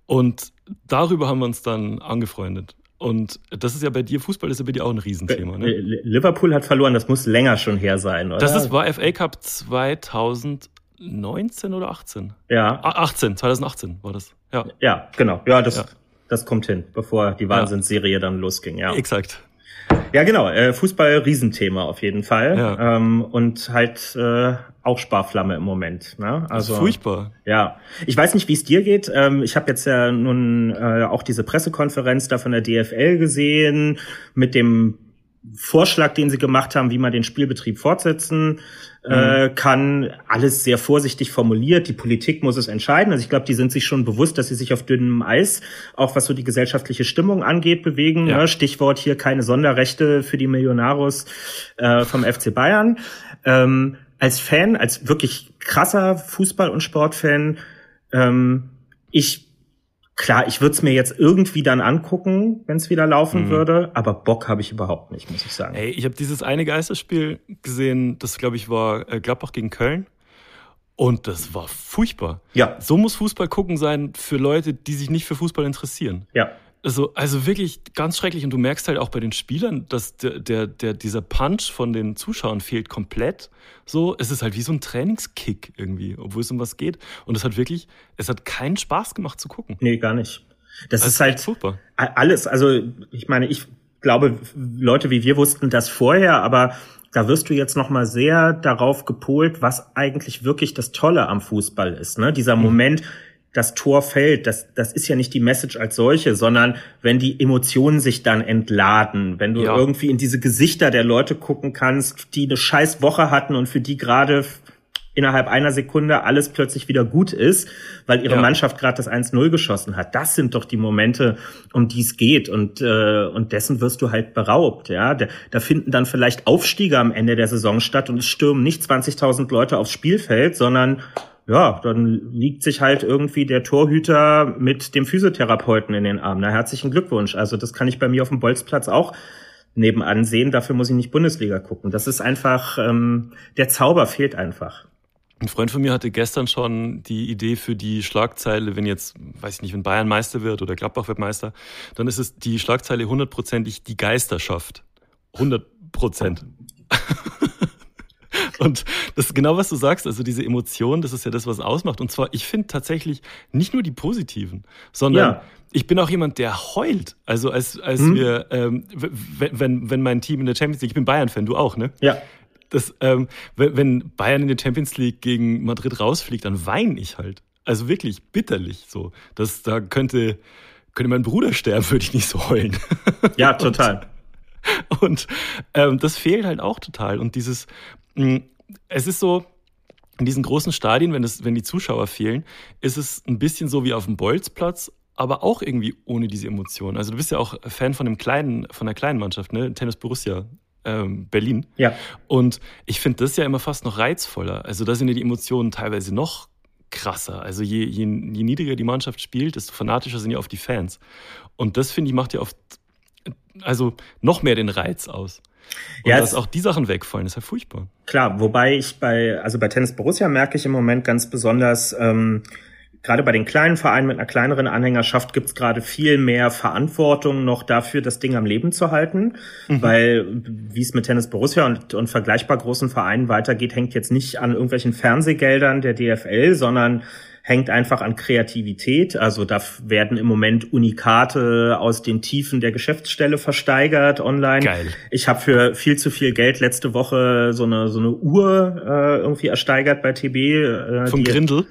B: Und darüber haben wir uns dann angefreundet. Und das ist ja bei dir, Fußball ist ja bei dir auch ein Riesenthema. Ne?
C: Liverpool hat verloren, das muss länger schon her sein, oder?
B: Das ist, war FA Cup 2019 oder 18?
C: Ja.
B: 18, 2018 war das. Ja,
C: ja genau. Ja, das, ja. das kommt hin, bevor die Wahnsinnsserie dann losging, ja.
B: Exakt.
C: Ja, genau. Äh, Fußball Riesenthema auf jeden Fall. Ja. Ähm, und halt äh, auch Sparflamme im Moment. Ne?
B: Also furchtbar.
C: Ja, ich weiß nicht, wie es dir geht. Ähm, ich habe jetzt ja nun äh, auch diese Pressekonferenz da von der DFL gesehen mit dem Vorschlag, den sie gemacht haben, wie man den Spielbetrieb fortsetzen äh, mhm. kann. Alles sehr vorsichtig formuliert. Die Politik muss es entscheiden. Also ich glaube, die sind sich schon bewusst, dass sie sich auf dünnem Eis, auch was so die gesellschaftliche Stimmung angeht, bewegen. Ja. Ne? Stichwort hier keine Sonderrechte für die Millonarios äh, vom FC Bayern. Ähm, als Fan, als wirklich krasser Fußball- und Sportfan, ähm, ich Klar, ich würde es mir jetzt irgendwie dann angucken, wenn es wieder laufen mhm. würde, aber Bock habe ich überhaupt nicht, muss ich sagen.
B: Ey, ich habe dieses eine Geisterspiel gesehen, das glaube ich war äh, Gladbach gegen Köln. Und das war furchtbar.
C: Ja.
B: So muss Fußball gucken sein für Leute, die sich nicht für Fußball interessieren.
C: Ja.
B: Also, also wirklich ganz schrecklich. Und du merkst halt auch bei den Spielern, dass der, der, der, dieser Punch von den Zuschauern fehlt komplett. So, es ist halt wie so ein Trainingskick irgendwie, obwohl es um was geht. Und es hat wirklich, es hat keinen Spaß gemacht zu gucken.
C: Nee, gar nicht. Das, das ist halt super. Alles, also ich meine, ich glaube, Leute wie wir wussten das vorher, aber da wirst du jetzt noch mal sehr darauf gepolt, was eigentlich wirklich das Tolle am Fußball ist. Ne? Dieser mhm. Moment, das Tor fällt, das, das ist ja nicht die Message als solche, sondern wenn die Emotionen sich dann entladen, wenn du ja. irgendwie in diese Gesichter der Leute gucken kannst, die eine scheiß Woche hatten und für die gerade innerhalb einer Sekunde alles plötzlich wieder gut ist, weil ihre ja. Mannschaft gerade das 1-0 geschossen hat. Das sind doch die Momente, um die es geht und äh, und dessen wirst du halt beraubt. Ja, da, da finden dann vielleicht Aufstiege am Ende der Saison statt und es stürmen nicht 20.000 Leute aufs Spielfeld, sondern ja, dann liegt sich halt irgendwie der Torhüter mit dem Physiotherapeuten in den Armen. Na, herzlichen Glückwunsch. Also das kann ich bei mir auf dem Bolzplatz auch nebenan sehen. Dafür muss ich nicht Bundesliga gucken. Das ist einfach, ähm, der Zauber fehlt einfach.
B: Ein Freund von mir hatte gestern schon die Idee für die Schlagzeile, wenn jetzt, weiß ich nicht, wenn Bayern Meister wird oder Gladbach wird Meister, dann ist es die Schlagzeile hundertprozentig die Geisterschaft. 100 Prozent. Und das ist genau, was du sagst. Also diese Emotionen, das ist ja das, was ausmacht. Und zwar, ich finde tatsächlich nicht nur die positiven, sondern ja. ich bin auch jemand, der heult. Also als, als hm. wir, ähm, wenn, wenn mein Team in der Champions League, ich bin Bayern-Fan, du auch, ne?
C: Ja.
B: Das, ähm, wenn Bayern in der Champions League gegen Madrid rausfliegt, dann weine ich halt. Also wirklich bitterlich so. Das, da könnte, könnte mein Bruder sterben, würde ich nicht so heulen.
C: Ja, total.
B: Und, und ähm, das fehlt halt auch total. Und dieses, es ist so, in diesen großen Stadien, wenn, das, wenn die Zuschauer fehlen, ist es ein bisschen so wie auf dem Bolzplatz, aber auch irgendwie ohne diese Emotionen. Also du bist ja auch Fan von einem kleinen, von einer kleinen Mannschaft, ne? Tennis Borussia ähm, Berlin.
C: Ja.
B: Und ich finde das ja immer fast noch reizvoller. Also da sind ja die Emotionen teilweise noch krasser. Also je, je, je niedriger die Mannschaft spielt, desto fanatischer sind ja oft die Fans. Und das finde ich macht ja oft also noch mehr den Reiz aus. Und ja, dass auch die Sachen wegfallen, ist ja furchtbar.
C: Klar, wobei ich bei, also bei Tennis Borussia merke ich im Moment ganz besonders, ähm, gerade bei den kleinen Vereinen mit einer kleineren Anhängerschaft gibt es gerade viel mehr Verantwortung noch dafür, das Ding am Leben zu halten. Mhm. Weil wie es mit Tennis Borussia und, und vergleichbar großen Vereinen weitergeht, hängt jetzt nicht an irgendwelchen Fernsehgeldern der DFL, sondern hängt einfach an Kreativität. Also da werden im Moment Unikate aus den Tiefen der Geschäftsstelle versteigert online.
B: Geil.
C: Ich habe für viel zu viel Geld letzte Woche so eine so eine Uhr äh, irgendwie ersteigert bei TB.
B: Äh, Vom Grindel?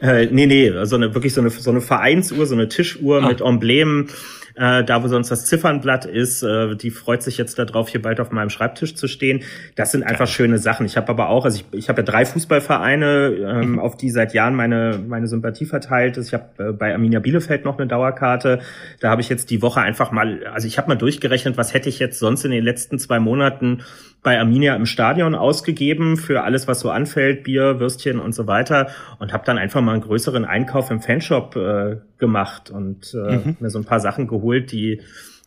C: Äh, nee, nee, so eine wirklich so eine so eine Vereinsuhr, so eine Tischuhr ah. mit Emblemen äh, da wo sonst das Ziffernblatt ist, äh, die freut sich jetzt darauf, hier bald auf meinem Schreibtisch zu stehen. Das sind einfach schöne Sachen. Ich habe aber auch, also ich, ich habe ja drei Fußballvereine, ähm, mhm. auf die seit Jahren meine meine Sympathie verteilt ist. Ich habe äh, bei Arminia Bielefeld noch eine Dauerkarte. Da habe ich jetzt die Woche einfach mal, also ich habe mal durchgerechnet, was hätte ich jetzt sonst in den letzten zwei Monaten bei Arminia im Stadion ausgegeben für alles, was so anfällt, Bier, Würstchen und so weiter und habe dann einfach mal einen größeren Einkauf im Fanshop äh, gemacht und äh, mhm. mir so ein paar Sachen geholt, die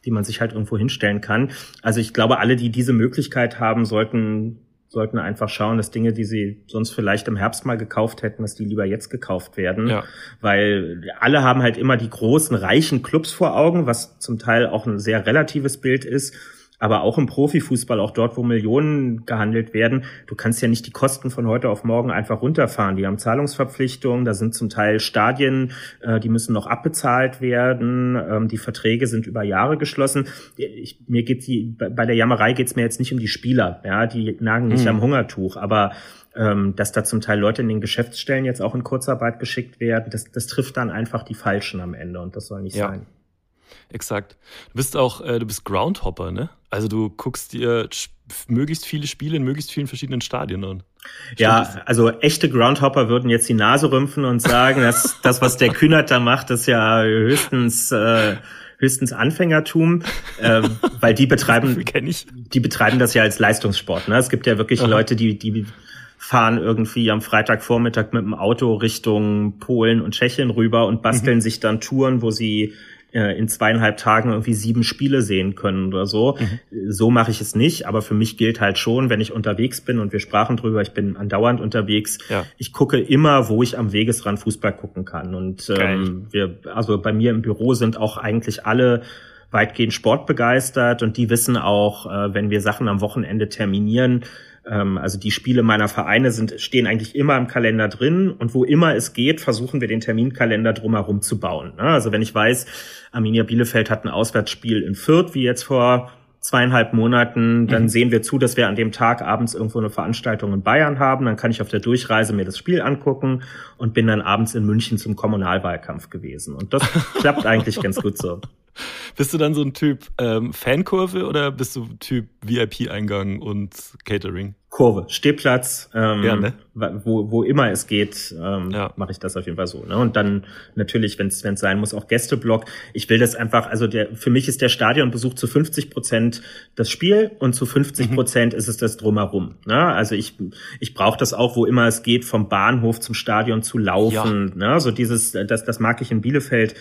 C: die man sich halt irgendwo hinstellen kann. Also ich glaube, alle, die diese Möglichkeit haben, sollten sollten einfach schauen, dass Dinge, die sie sonst vielleicht im Herbst mal gekauft hätten, dass die lieber jetzt gekauft werden. Ja. Weil alle haben halt immer die großen, reichen Clubs vor Augen, was zum Teil auch ein sehr relatives Bild ist aber auch im Profifußball, auch dort, wo Millionen gehandelt werden, du kannst ja nicht die Kosten von heute auf morgen einfach runterfahren. Die haben Zahlungsverpflichtungen, da sind zum Teil Stadien, äh, die müssen noch abbezahlt werden, ähm, die Verträge sind über Jahre geschlossen. Ich, mir geht die, bei der Jammerei geht es mir jetzt nicht um die Spieler, ja, die nagen nicht mhm. am Hungertuch, aber ähm, dass da zum Teil Leute in den Geschäftsstellen jetzt auch in Kurzarbeit geschickt werden, das, das trifft dann einfach die Falschen am Ende und das soll nicht ja. sein
B: exakt. Du bist auch, äh, du bist Groundhopper, ne? Also du guckst dir möglichst viele Spiele in möglichst vielen verschiedenen Stadien an.
C: Stimmt ja, das? also echte Groundhopper würden jetzt die Nase rümpfen und sagen, dass das, was der Kühnert da macht, ist ja höchstens äh, höchstens Anfängertum, äh, weil die betreiben, die betreiben das ja als Leistungssport. Ne? Es gibt ja wirklich Aha. Leute, die die fahren irgendwie am Freitagvormittag mit dem Auto Richtung Polen und Tschechien rüber und basteln mhm. sich dann Touren, wo sie äh, in zweieinhalb Tagen irgendwie sieben Spiele sehen können oder so. Mhm. So mache ich es nicht, aber für mich gilt halt schon, wenn ich unterwegs bin und wir sprachen drüber, ich bin andauernd unterwegs, ja. ich gucke immer, wo ich am Wegesrand Fußball gucken kann. Und ähm, wir, also bei mir im Büro sind auch eigentlich alle weitgehend sportbegeistert und die wissen auch, äh, wenn wir Sachen am Wochenende terminieren, Ähm, also die Spiele meiner Vereine sind, stehen eigentlich immer im Kalender drin und wo immer es geht, versuchen wir den Terminkalender drumherum zu bauen. Ne? Also wenn ich weiß, Arminia Bielefeld hat ein Auswärtsspiel in Fürth, wie jetzt vor zweieinhalb Monaten, dann mhm. sehen wir zu, dass wir an dem Tag abends irgendwo eine Veranstaltung in Bayern haben. Dann kann ich auf der Durchreise mir das Spiel angucken und bin dann abends in München zum Kommunalwahlkampf gewesen. Und das klappt eigentlich ganz gut so.
B: Bist du dann so ein Typ ähm, Fankurve oder bist du Typ VIP-Eingang und Catering?
C: Kurve, Stehplatz, ähm, ja, ne? wo, wo immer es geht, ähm, ja. mache ich das auf jeden Fall so. Ne? Und dann natürlich, wenn es sein muss, auch Gästeblock. Ich will das einfach, also der für mich ist der Stadionbesuch zu 50 Prozent das Spiel und zu 50 mhm. Prozent mhm. ist es das drumherum. Ne? Also ich ich brauche das auch, wo immer es geht, vom Bahnhof zum Stadion zu laufen. Ja. Ne? So dieses, das das mag ich in Bielefeld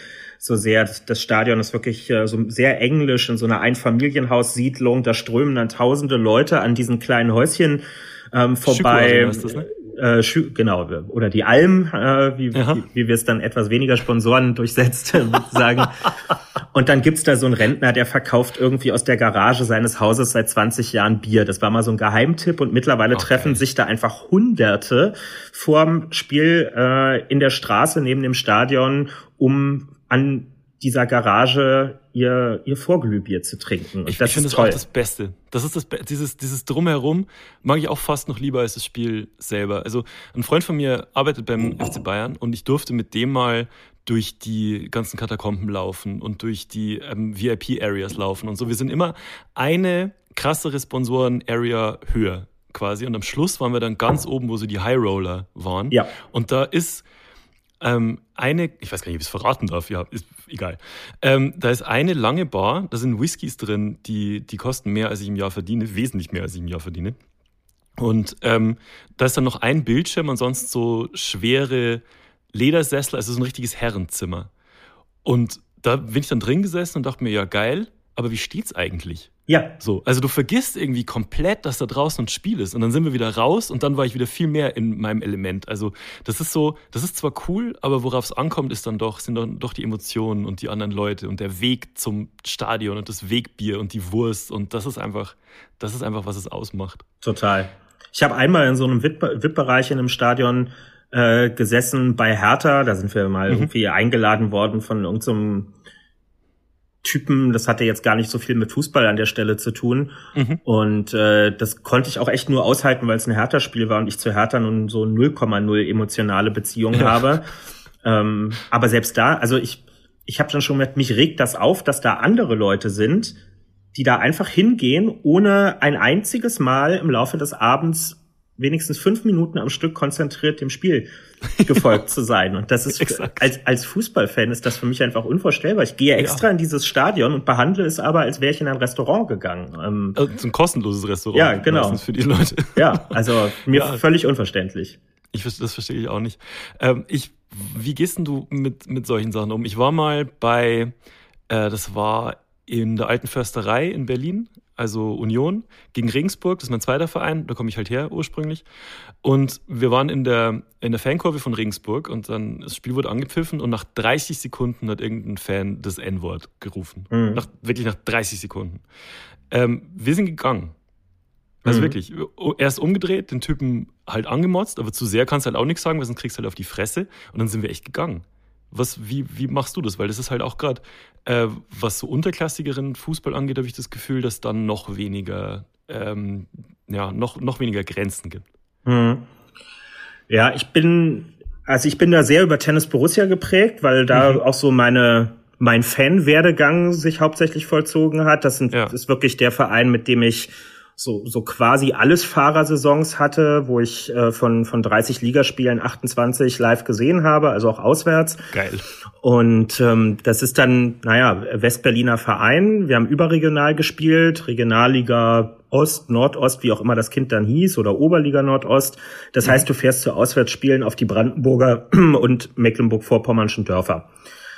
C: so sehr. Das Stadion ist wirklich äh, so sehr englisch in so einer Einfamilienhaussiedlung. Da strömen dann tausende Leute an diesen kleinen Häuschen ähm, vorbei. Das, ne? äh, genau, oder die Alm, äh, wie, wie, wie wir es dann etwas weniger Sponsoren durchsetzt sagen. Und dann gibt's da so einen Rentner, der verkauft irgendwie aus der Garage seines Hauses seit 20 Jahren Bier. Das war mal so ein Geheimtipp und mittlerweile okay. treffen sich da einfach Hunderte vorm Spiel äh, in der Straße neben dem Stadion, um an dieser Garage ihr, ihr Vorglühbier zu trinken.
B: Und ich, ich finde das toll. auch das Beste. Das ist das, dieses, dieses Drumherum mag ich auch fast noch lieber als das Spiel selber. Also ein Freund von mir arbeitet beim FC Bayern und ich durfte mit dem mal durch die ganzen Katakomben laufen und durch die ähm, VIP-Areas laufen und so. Wir sind immer eine krassere Sponsoren-Area höher quasi und am Schluss waren wir dann ganz oben, wo so die High Roller waren. Ja. Und da ist ähm, eine, ich weiß gar nicht, ob ich es verraten darf, ja, ist egal. Ähm, da ist eine lange Bar, da sind Whiskys drin, die, die kosten mehr, als ich im Jahr verdiene, wesentlich mehr, als ich im Jahr verdiene. Und ähm, da ist dann noch ein Bildschirm und sonst so schwere Ledersessel, also so ein richtiges Herrenzimmer. Und da bin ich dann drin gesessen und dachte mir, ja geil, aber wie steht's eigentlich? Ja. So, also du vergisst irgendwie komplett, dass da draußen ein Spiel ist. Und dann sind wir wieder raus und dann war ich wieder viel mehr in meinem Element. Also das ist so, das ist zwar cool, aber worauf es ankommt, ist dann doch, sind dann doch die Emotionen und die anderen Leute und der Weg zum Stadion und das Wegbier und die Wurst. Und das ist einfach, das ist einfach, was es ausmacht.
C: Total. Ich habe einmal in so einem VIP-Bereich in einem Stadion äh, gesessen bei Hertha. Da sind wir mal mhm. irgendwie eingeladen worden von irgendeinem Typen, das hatte jetzt gar nicht so viel mit Fußball an der Stelle zu tun. Mhm. Und äh, das konnte ich auch echt nur aushalten, weil es ein Hertha-Spiel war und ich zu Hertha nun so 0,0 emotionale Beziehung ja. habe. Ähm, aber selbst da, also ich, ich habe dann schon mit, mich regt das auf, dass da andere Leute sind, die da einfach hingehen, ohne ein einziges Mal im Laufe des Abends wenigstens fünf Minuten am Stück konzentriert dem Spiel gefolgt zu sein. Und das ist als, als Fußballfan ist das für mich einfach unvorstellbar. Ich gehe extra ja. in dieses Stadion und behandle es aber, als wäre ich in ein Restaurant gegangen.
B: Ähm, also ein kostenloses Restaurant.
C: Ja, genau.
B: Für die Leute.
C: Ja, also mir ja. völlig unverständlich.
B: Ich, das verstehe ich auch nicht. Ähm, ich, wie gehst denn du mit, mit solchen Sachen um? Ich war mal bei, äh, das war in der alten Försterei in Berlin also Union, gegen Regensburg, das ist mein zweiter Verein, da komme ich halt her ursprünglich. Und wir waren in der, in der Fankurve von Regensburg und dann das Spiel wurde angepfiffen und nach 30 Sekunden hat irgendein Fan das N-Wort gerufen. Mhm. Nach, wirklich nach 30 Sekunden. Ähm, wir sind gegangen. Also mhm. wirklich, erst umgedreht, den Typen halt angemotzt, aber zu sehr kannst du halt auch nichts sagen, weil sonst kriegst du halt auf die Fresse und dann sind wir echt gegangen. Was, wie, wie machst du das? Weil das ist halt auch gerade, äh, was so unterklassigeren Fußball angeht, habe ich das Gefühl, dass dann noch weniger, ähm, ja, noch, noch weniger Grenzen gibt.
C: Hm. Ja, ich bin, also ich bin da sehr über Tennis Borussia geprägt, weil da mhm. auch so meine, mein Fan-Werdegang sich hauptsächlich vollzogen hat. Das, sind, ja. das ist wirklich der Verein, mit dem ich so, so quasi alles Fahrersaisons hatte, wo ich äh, von, von 30 Ligaspielen 28 live gesehen habe, also auch auswärts.
B: Geil.
C: Und ähm, das ist dann, naja, Westberliner Verein. Wir haben überregional gespielt, Regionalliga Ost, Nordost, wie auch immer das Kind dann hieß, oder Oberliga Nordost. Das heißt, du fährst zu Auswärtsspielen auf die Brandenburger und Mecklenburg-Vorpommernschen Dörfer.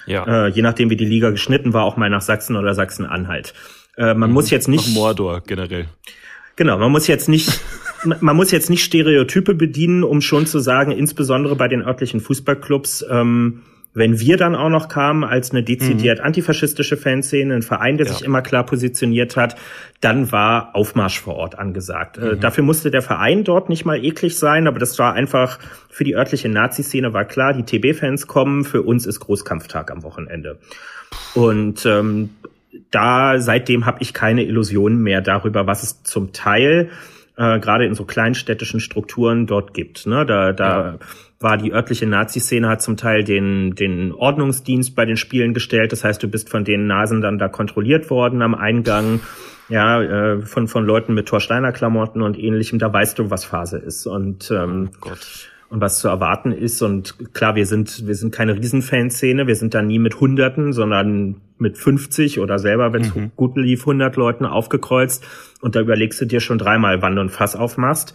C: Ja. Äh, je nachdem, wie die Liga geschnitten war, auch mal nach Sachsen oder Sachsen-Anhalt. Äh, man mhm. muss jetzt nicht.
B: Nach Mordor generell.
C: Genau, man muss jetzt nicht, man muss jetzt nicht Stereotype bedienen, um schon zu sagen, insbesondere bei den örtlichen Fußballclubs, ähm, wenn wir dann auch noch kamen als eine dezidiert mhm. antifaschistische Fanszene, ein Verein, der ja. sich immer klar positioniert hat, dann war Aufmarsch vor Ort angesagt. Äh, mhm. Äh, dafür musste der Verein dort nicht mal eklig sein, aber das war einfach für die örtliche Nazi-Szene war klar, die TB-Fans kommen, für uns ist Großkampftag am Wochenende. Und ähm, da seitdem habe ich keine Illusionen mehr darüber, was es zum Teil äh, gerade in so kleinstädtischen Strukturen dort gibt. Ne? Da, da ja war die örtliche Nazi-Szene hat zum Teil den, den Ordnungsdienst bei den Spielen gestellt. Das heißt, du bist von den Nasen dann da kontrolliert worden am Eingang. Ja, äh, von, von Leuten mit Torsteiner Klamotten und ähnlichem. Da weißt du, was Phase ist. Und, ähm, oh und was zu erwarten ist. Und klar, wir sind, wir sind keine Riesenfanszene, wir sind da nie mit Hunderten, sondern mit 50 oder selber, wenn es mhm. gut lief, 100 Leuten aufgekreuzt. Und da überlegst du dir schon dreimal, wann du ein Fass aufmachst.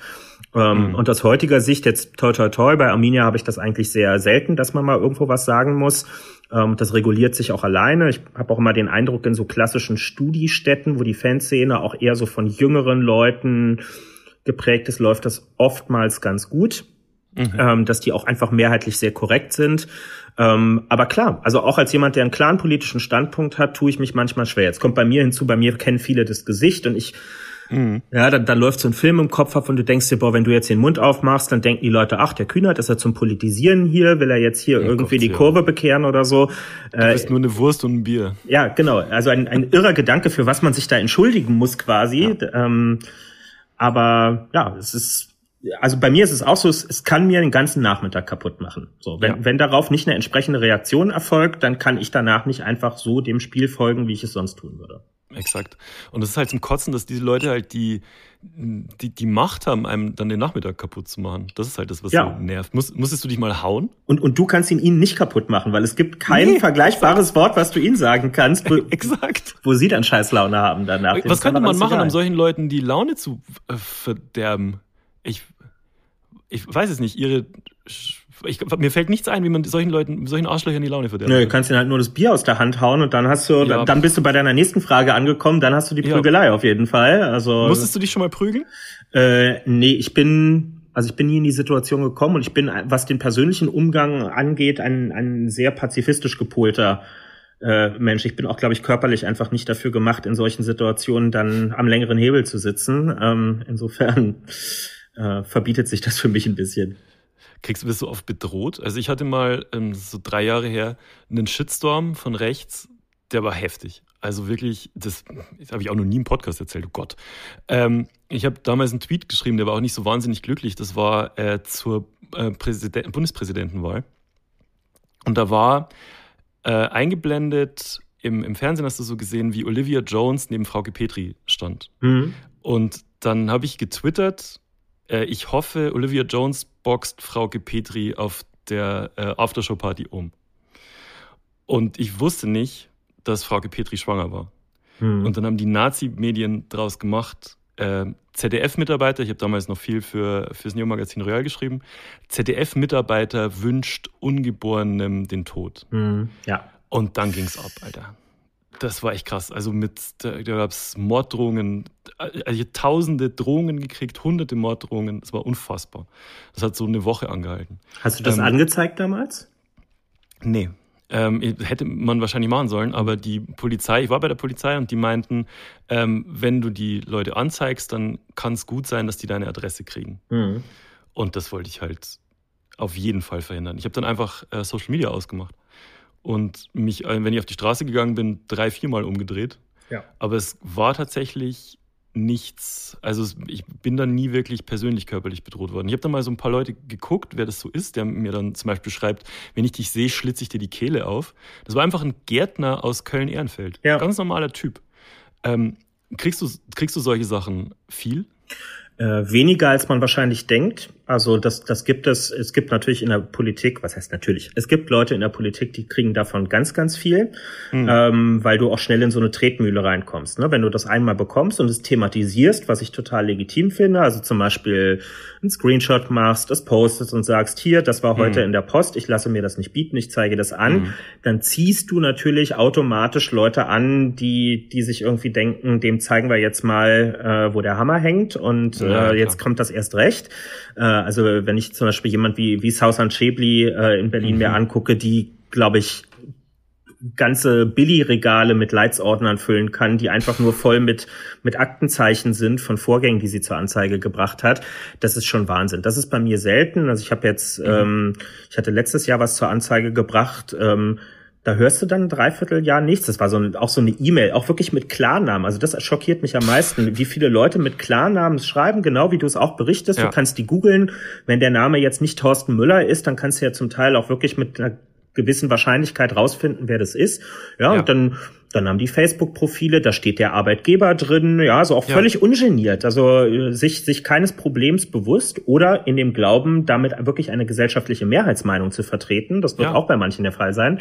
C: Ähm, mhm. Und aus heutiger Sicht jetzt toi toi toi, bei Arminia habe ich das eigentlich sehr selten, dass man mal irgendwo was sagen muss. Ähm, das reguliert sich auch alleine. Ich habe auch immer den Eindruck, in so klassischen Studiestätten, wo die Fanszene auch eher so von jüngeren Leuten geprägt ist, läuft das oftmals ganz gut mhm. ähm, dass die auch einfach mehrheitlich sehr korrekt sind. Ähm, aber klar, also auch als jemand, der einen klaren politischen Standpunkt hat, tue ich mich manchmal schwer. Jetzt kommt bei mir hinzu, bei mir kennen viele das Gesicht und ich Mhm. Ja, dann, dann läuft so ein Film im Kopf ab und du denkst dir, boah, wenn du jetzt den Mund aufmachst, dann denken die Leute, ach, der Kühnert ist er zum Politisieren hier, will er jetzt hier ja, irgendwie Gott, die Kurve bekehren oder so.
B: Du äh, bist nur eine Wurst und ein Bier.
C: Ja, genau. Also ein, ein irrer Gedanke, für was man sich da entschuldigen muss quasi. Ja. Ähm, aber ja, es ist also bei mir ist es auch so, es, es kann mir den ganzen Nachmittag kaputt machen. So, wenn, ja. wenn darauf nicht eine entsprechende Reaktion erfolgt, dann kann ich danach nicht einfach so dem Spiel folgen, wie ich es sonst tun würde.
B: Exakt. Und es ist halt zum Kotzen, dass diese Leute halt die, die, die Macht haben, einem dann den Nachmittag kaputt zu machen. Das ist halt das, was ja. so nervt. Muss, musstest du dich mal hauen?
C: Und, und du kannst ihn ihnen nicht kaputt machen, weil es gibt kein nee, vergleichbares exakt. Wort, was du ihnen sagen kannst, wo, exakt. wo sie dann scheiß Laune haben danach.
B: Was könnte man machen, um solchen Leuten die Laune zu äh, verderben? Ich, ich weiß es nicht, ihre ich, mir fällt nichts ein, wie man solchen Leuten, solchen Arschlöchern die Laune verderbt.
C: Nö, du kannst ihnen halt nur das Bier aus der Hand hauen und dann hast du, ja. dann bist du bei deiner nächsten Frage angekommen, dann hast du die Prügelei ja. auf jeden Fall. Also
B: musstest du dich schon mal prügeln?
C: Äh, nee, ich bin, also ich bin nie in die Situation gekommen und ich bin, was den persönlichen Umgang angeht, ein, ein sehr pazifistisch gepolter äh, Mensch. Ich bin auch, glaube ich, körperlich einfach nicht dafür gemacht, in solchen Situationen dann am längeren Hebel zu sitzen. Ähm, insofern äh, verbietet sich das für mich ein bisschen.
B: Kriegst du bist so oft bedroht? Also ich hatte mal ähm, so drei Jahre her einen Shitstorm von rechts, der war heftig. Also wirklich, das, das habe ich auch noch nie im Podcast erzählt, oh Gott. Ähm, ich habe damals einen Tweet geschrieben, der war auch nicht so wahnsinnig glücklich. Das war äh, zur äh, Bundespräsidentenwahl. Und da war äh, eingeblendet im, im Fernsehen hast du so gesehen, wie Olivia Jones neben Frau Petri stand. Mhm. Und dann habe ich getwittert, äh, ich hoffe, Olivia Jones boxt Frau Petri auf der äh, Aftershow-Party um. Und ich wusste nicht, dass Frau Petri schwanger war. Mhm. Und dann haben die Nazi-Medien daraus gemacht, äh, ZDF-Mitarbeiter, ich habe damals noch viel für fürs Neo-Magazin Royal geschrieben, ZDF-Mitarbeiter wünscht Ungeborenem den Tod.
C: Mhm. Ja.
B: Und dann ging's ab, Alter. Das war echt krass. Also mit, da, gab es Morddrohungen, also tausende Drohungen gekriegt, hunderte Morddrohungen. Das war unfassbar. Das hat so eine Woche angehalten.
C: Hast du das ähm, angezeigt damals?
B: Nee. Ähm, hätte man wahrscheinlich machen sollen, aber die Polizei, ich war bei der Polizei und die meinten, ähm, wenn du die Leute anzeigst, dann kann es gut sein, dass die deine Adresse kriegen. Mhm. Und das wollte ich halt auf jeden Fall verhindern. Ich habe dann einfach äh, Social Media ausgemacht und mich, äh, wenn ich auf die Straße gegangen bin, drei, viermal umgedreht. Ja. Aber es war tatsächlich nichts, also ich bin dann nie wirklich persönlich körperlich bedroht worden. Ich habe dann mal so ein paar Leute geguckt, wer das so ist, der mir dann zum Beispiel schreibt, wenn ich dich sehe, schlitze ich dir die Kehle auf. Das war einfach ein Gärtner aus Köln-Ehrenfeld. Ja. Ganz normaler Typ. Ähm, kriegst, du, kriegst du solche Sachen viel?
C: Äh, weniger als man wahrscheinlich denkt. Also das, das gibt es. Es gibt natürlich in der Politik, was heißt natürlich? Es gibt Leute in der Politik, die kriegen davon ganz, ganz viel, mhm. ähm, weil du auch schnell in so eine Tretmühle reinkommst. Ne? Wenn du das einmal bekommst und es thematisierst, was ich total legitim finde, also zum Beispiel einen Screenshot machst, das postest und sagst, hier, das war heute mhm. in der Post, ich lasse mir das nicht bieten, ich zeige das an, mhm. dann ziehst du natürlich automatisch Leute an, die, die sich irgendwie denken, dem zeigen wir jetzt mal, äh, wo der Hammer hängt und ja, äh, jetzt kommt das erst recht. Äh, also wenn ich zum Beispiel jemand wie, wie Sausan Chebli äh, in Berlin mhm. mir angucke, die glaube ich, ganze Billy-Regale mit Leitsordnern füllen kann, die einfach nur voll mit, mit Aktenzeichen sind von Vorgängen, die sie zur Anzeige gebracht hat. Das ist schon Wahnsinn. Das ist bei mir selten. Also ich habe jetzt, mhm. ähm, ich hatte letztes Jahr was zur Anzeige gebracht. Ähm, da hörst du dann ein Dreivierteljahr nichts. Das war so ein, auch so eine E-Mail, auch wirklich mit Klarnamen. Also das schockiert mich am meisten, wie viele Leute mit Klarnamen schreiben, genau wie du es auch berichtest. Ja. Du kannst die googeln. Wenn der Name jetzt nicht Thorsten Müller ist, dann kannst du ja zum Teil auch wirklich mit einer gewissen Wahrscheinlichkeit rausfinden, wer das ist. Ja, ja. und dann dann haben die Facebook-Profile, da steht der Arbeitgeber drin, ja, so auch völlig ja. ungeniert, also äh, sich, sich keines Problems bewusst oder in dem Glauben, damit wirklich eine gesellschaftliche Mehrheitsmeinung zu vertreten. Das wird ja. auch bei manchen der Fall sein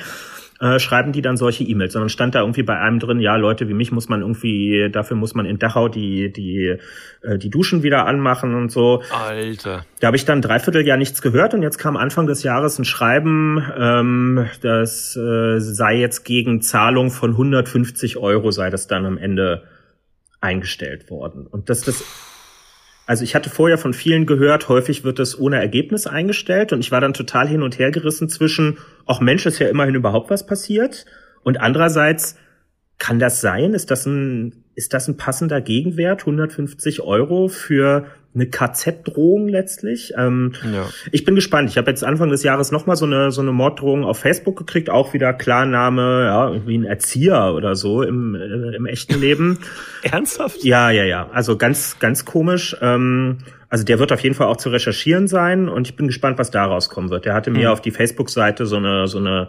C: äh, schreiben die dann solche E-Mails, sondern stand da irgendwie bei einem drin, ja, Leute wie mich muss man irgendwie, dafür muss man in Dachau die, die, äh, die Duschen wieder anmachen und so.
B: Alter.
C: Da habe ich dann dreiviertel Jahr nichts gehört und jetzt kam Anfang des Jahres ein Schreiben, ähm, das äh, sei jetzt gegen Zahlung von 150 Euro sei das dann am Ende eingestellt worden. Und das, das also ich hatte vorher von vielen gehört, häufig wird es ohne Ergebnis eingestellt und ich war dann total hin und her gerissen zwischen, auch Mensch, ist ja immerhin überhaupt was passiert und andererseits, kann das sein? Ist das ein, ist das ein passender Gegenwert? 150 Euro für eine KZ-Drohung letztlich. Ähm, ja. Ich bin gespannt. Ich habe jetzt Anfang des Jahres nochmal so eine, so eine Morddrohung auf Facebook gekriegt, auch wieder Klarname, ja, irgendwie ein Erzieher oder so im, äh, im echten Leben.
B: Ernsthaft?
C: Ja, ja, ja. Also ganz, ganz komisch. Ähm, also der wird auf jeden Fall auch zu recherchieren sein und ich bin gespannt, was daraus kommen wird. Der hatte mir mhm. auf die Facebook-Seite so eine, so eine,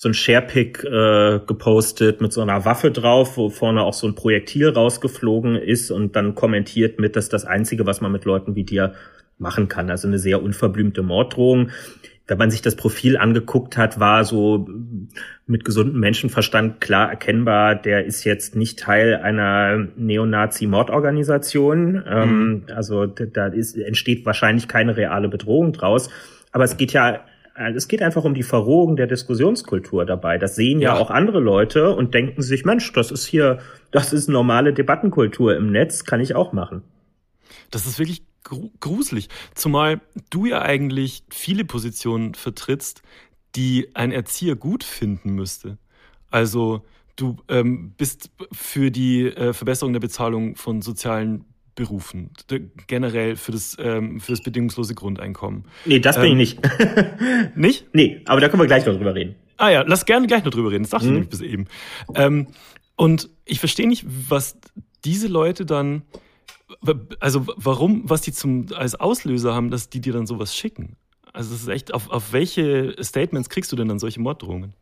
C: so ein Sharepick äh, gepostet mit so einer Waffe drauf, wo vorne auch so ein Projektil rausgeflogen ist und dann kommentiert mit, dass das Einzige, was man mit Leuten wie dir machen kann. Also eine sehr unverblümte Morddrohung wenn man sich das Profil angeguckt hat, war so mit gesundem Menschenverstand klar erkennbar, der ist jetzt nicht Teil einer Neonazi-Mordorganisation. Mhm. Ähm, also da ist, entsteht wahrscheinlich keine reale Bedrohung draus. Aber es geht ja es geht einfach um die Verrohung der Diskussionskultur dabei. Das sehen ja. ja, auch andere Leute und denken sich, Mensch, das ist hier, das ist normale Debattenkultur im Netz, kann ich auch machen.
B: Das ist wirklich gruselig. Zumal du ja eigentlich viele Positionen vertrittst, die ein Erzieher gut finden müsste. Also du ähm, bist für die äh, Verbesserung der Bezahlung von sozialen Berufen, generell für das, ähm, für das bedingungslose Grundeinkommen.
C: Nee, das bin ähm, ich nicht.
B: nicht?
C: Nee, aber da können wir gleich noch drüber reden.
B: Ah ja, lass gerne gleich noch drüber reden. Das dachte mhm. ich nämlich bis eben. Ähm, und ich verstehe nicht, was diese Leute dann also warum, was die zum, als Auslöser haben, dass die dir dann sowas schicken? Also das ist echt, auf, auf welche Statements kriegst du denn dann solche Morddrohungen?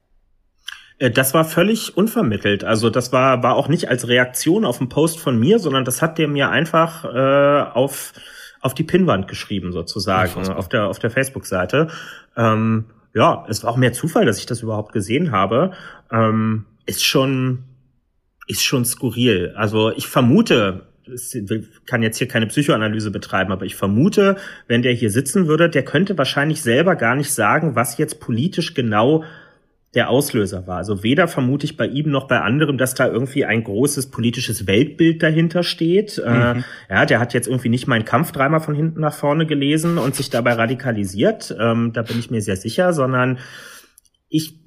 C: Äh, das war völlig unvermittelt. Also das war, war auch nicht als Reaktion auf einen Post von mir, sondern das hat der mir einfach äh, auf, auf die Pinnwand geschrieben, sozusagen, ja, auf der, auf der Facebook-Seite. Ähm, ja, es war auch mehr Zufall, dass ich das überhaupt gesehen habe. Ähm, ist schon, ist schon skurril. Also ich vermute, kann jetzt hier keine Psychoanalyse betreiben, aber ich vermute, wenn der hier sitzen würde, der könnte wahrscheinlich selber gar nicht sagen, was jetzt politisch genau der Auslöser war. Also weder vermute ich bei ihm noch bei anderem, dass da irgendwie ein großes politisches Weltbild dahinter steht. Äh, mhm. Äh, ja, der hat jetzt irgendwie nicht meinen Kampf dreimal von hinten nach vorne gelesen und sich dabei radikalisiert. Ähm, da bin ich mir sehr sicher, sondern ich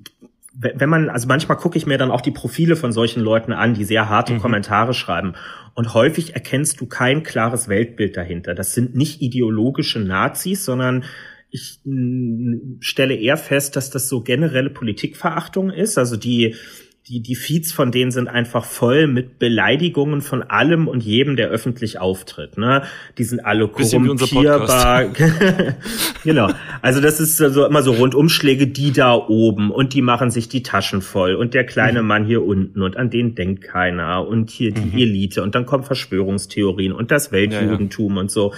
C: wenn man, also manchmal gucke ich mir dann auch die Profile von solchen Leuten an, die sehr harte mhm. Kommentare schreiben. Und häufig erkennst du kein klares Weltbild dahinter. Das sind nicht ideologische Nazis, sondern ich stelle eher fest, dass das so generelle Politikverachtung ist. Also die die, die Feeds von denen sind einfach voll mit Beleidigungen von allem und jedem, der öffentlich auftritt. Ne? Die sind alle korrumpierbar. genau. Also das ist so immer so Rundumschläge, die da oben und die machen sich die Taschen voll und der kleine mhm. Mann hier unten und an den denkt keiner und hier die mhm. Elite und dann kommen Verschwörungstheorien und das Weltjudentum ja, ja. und so.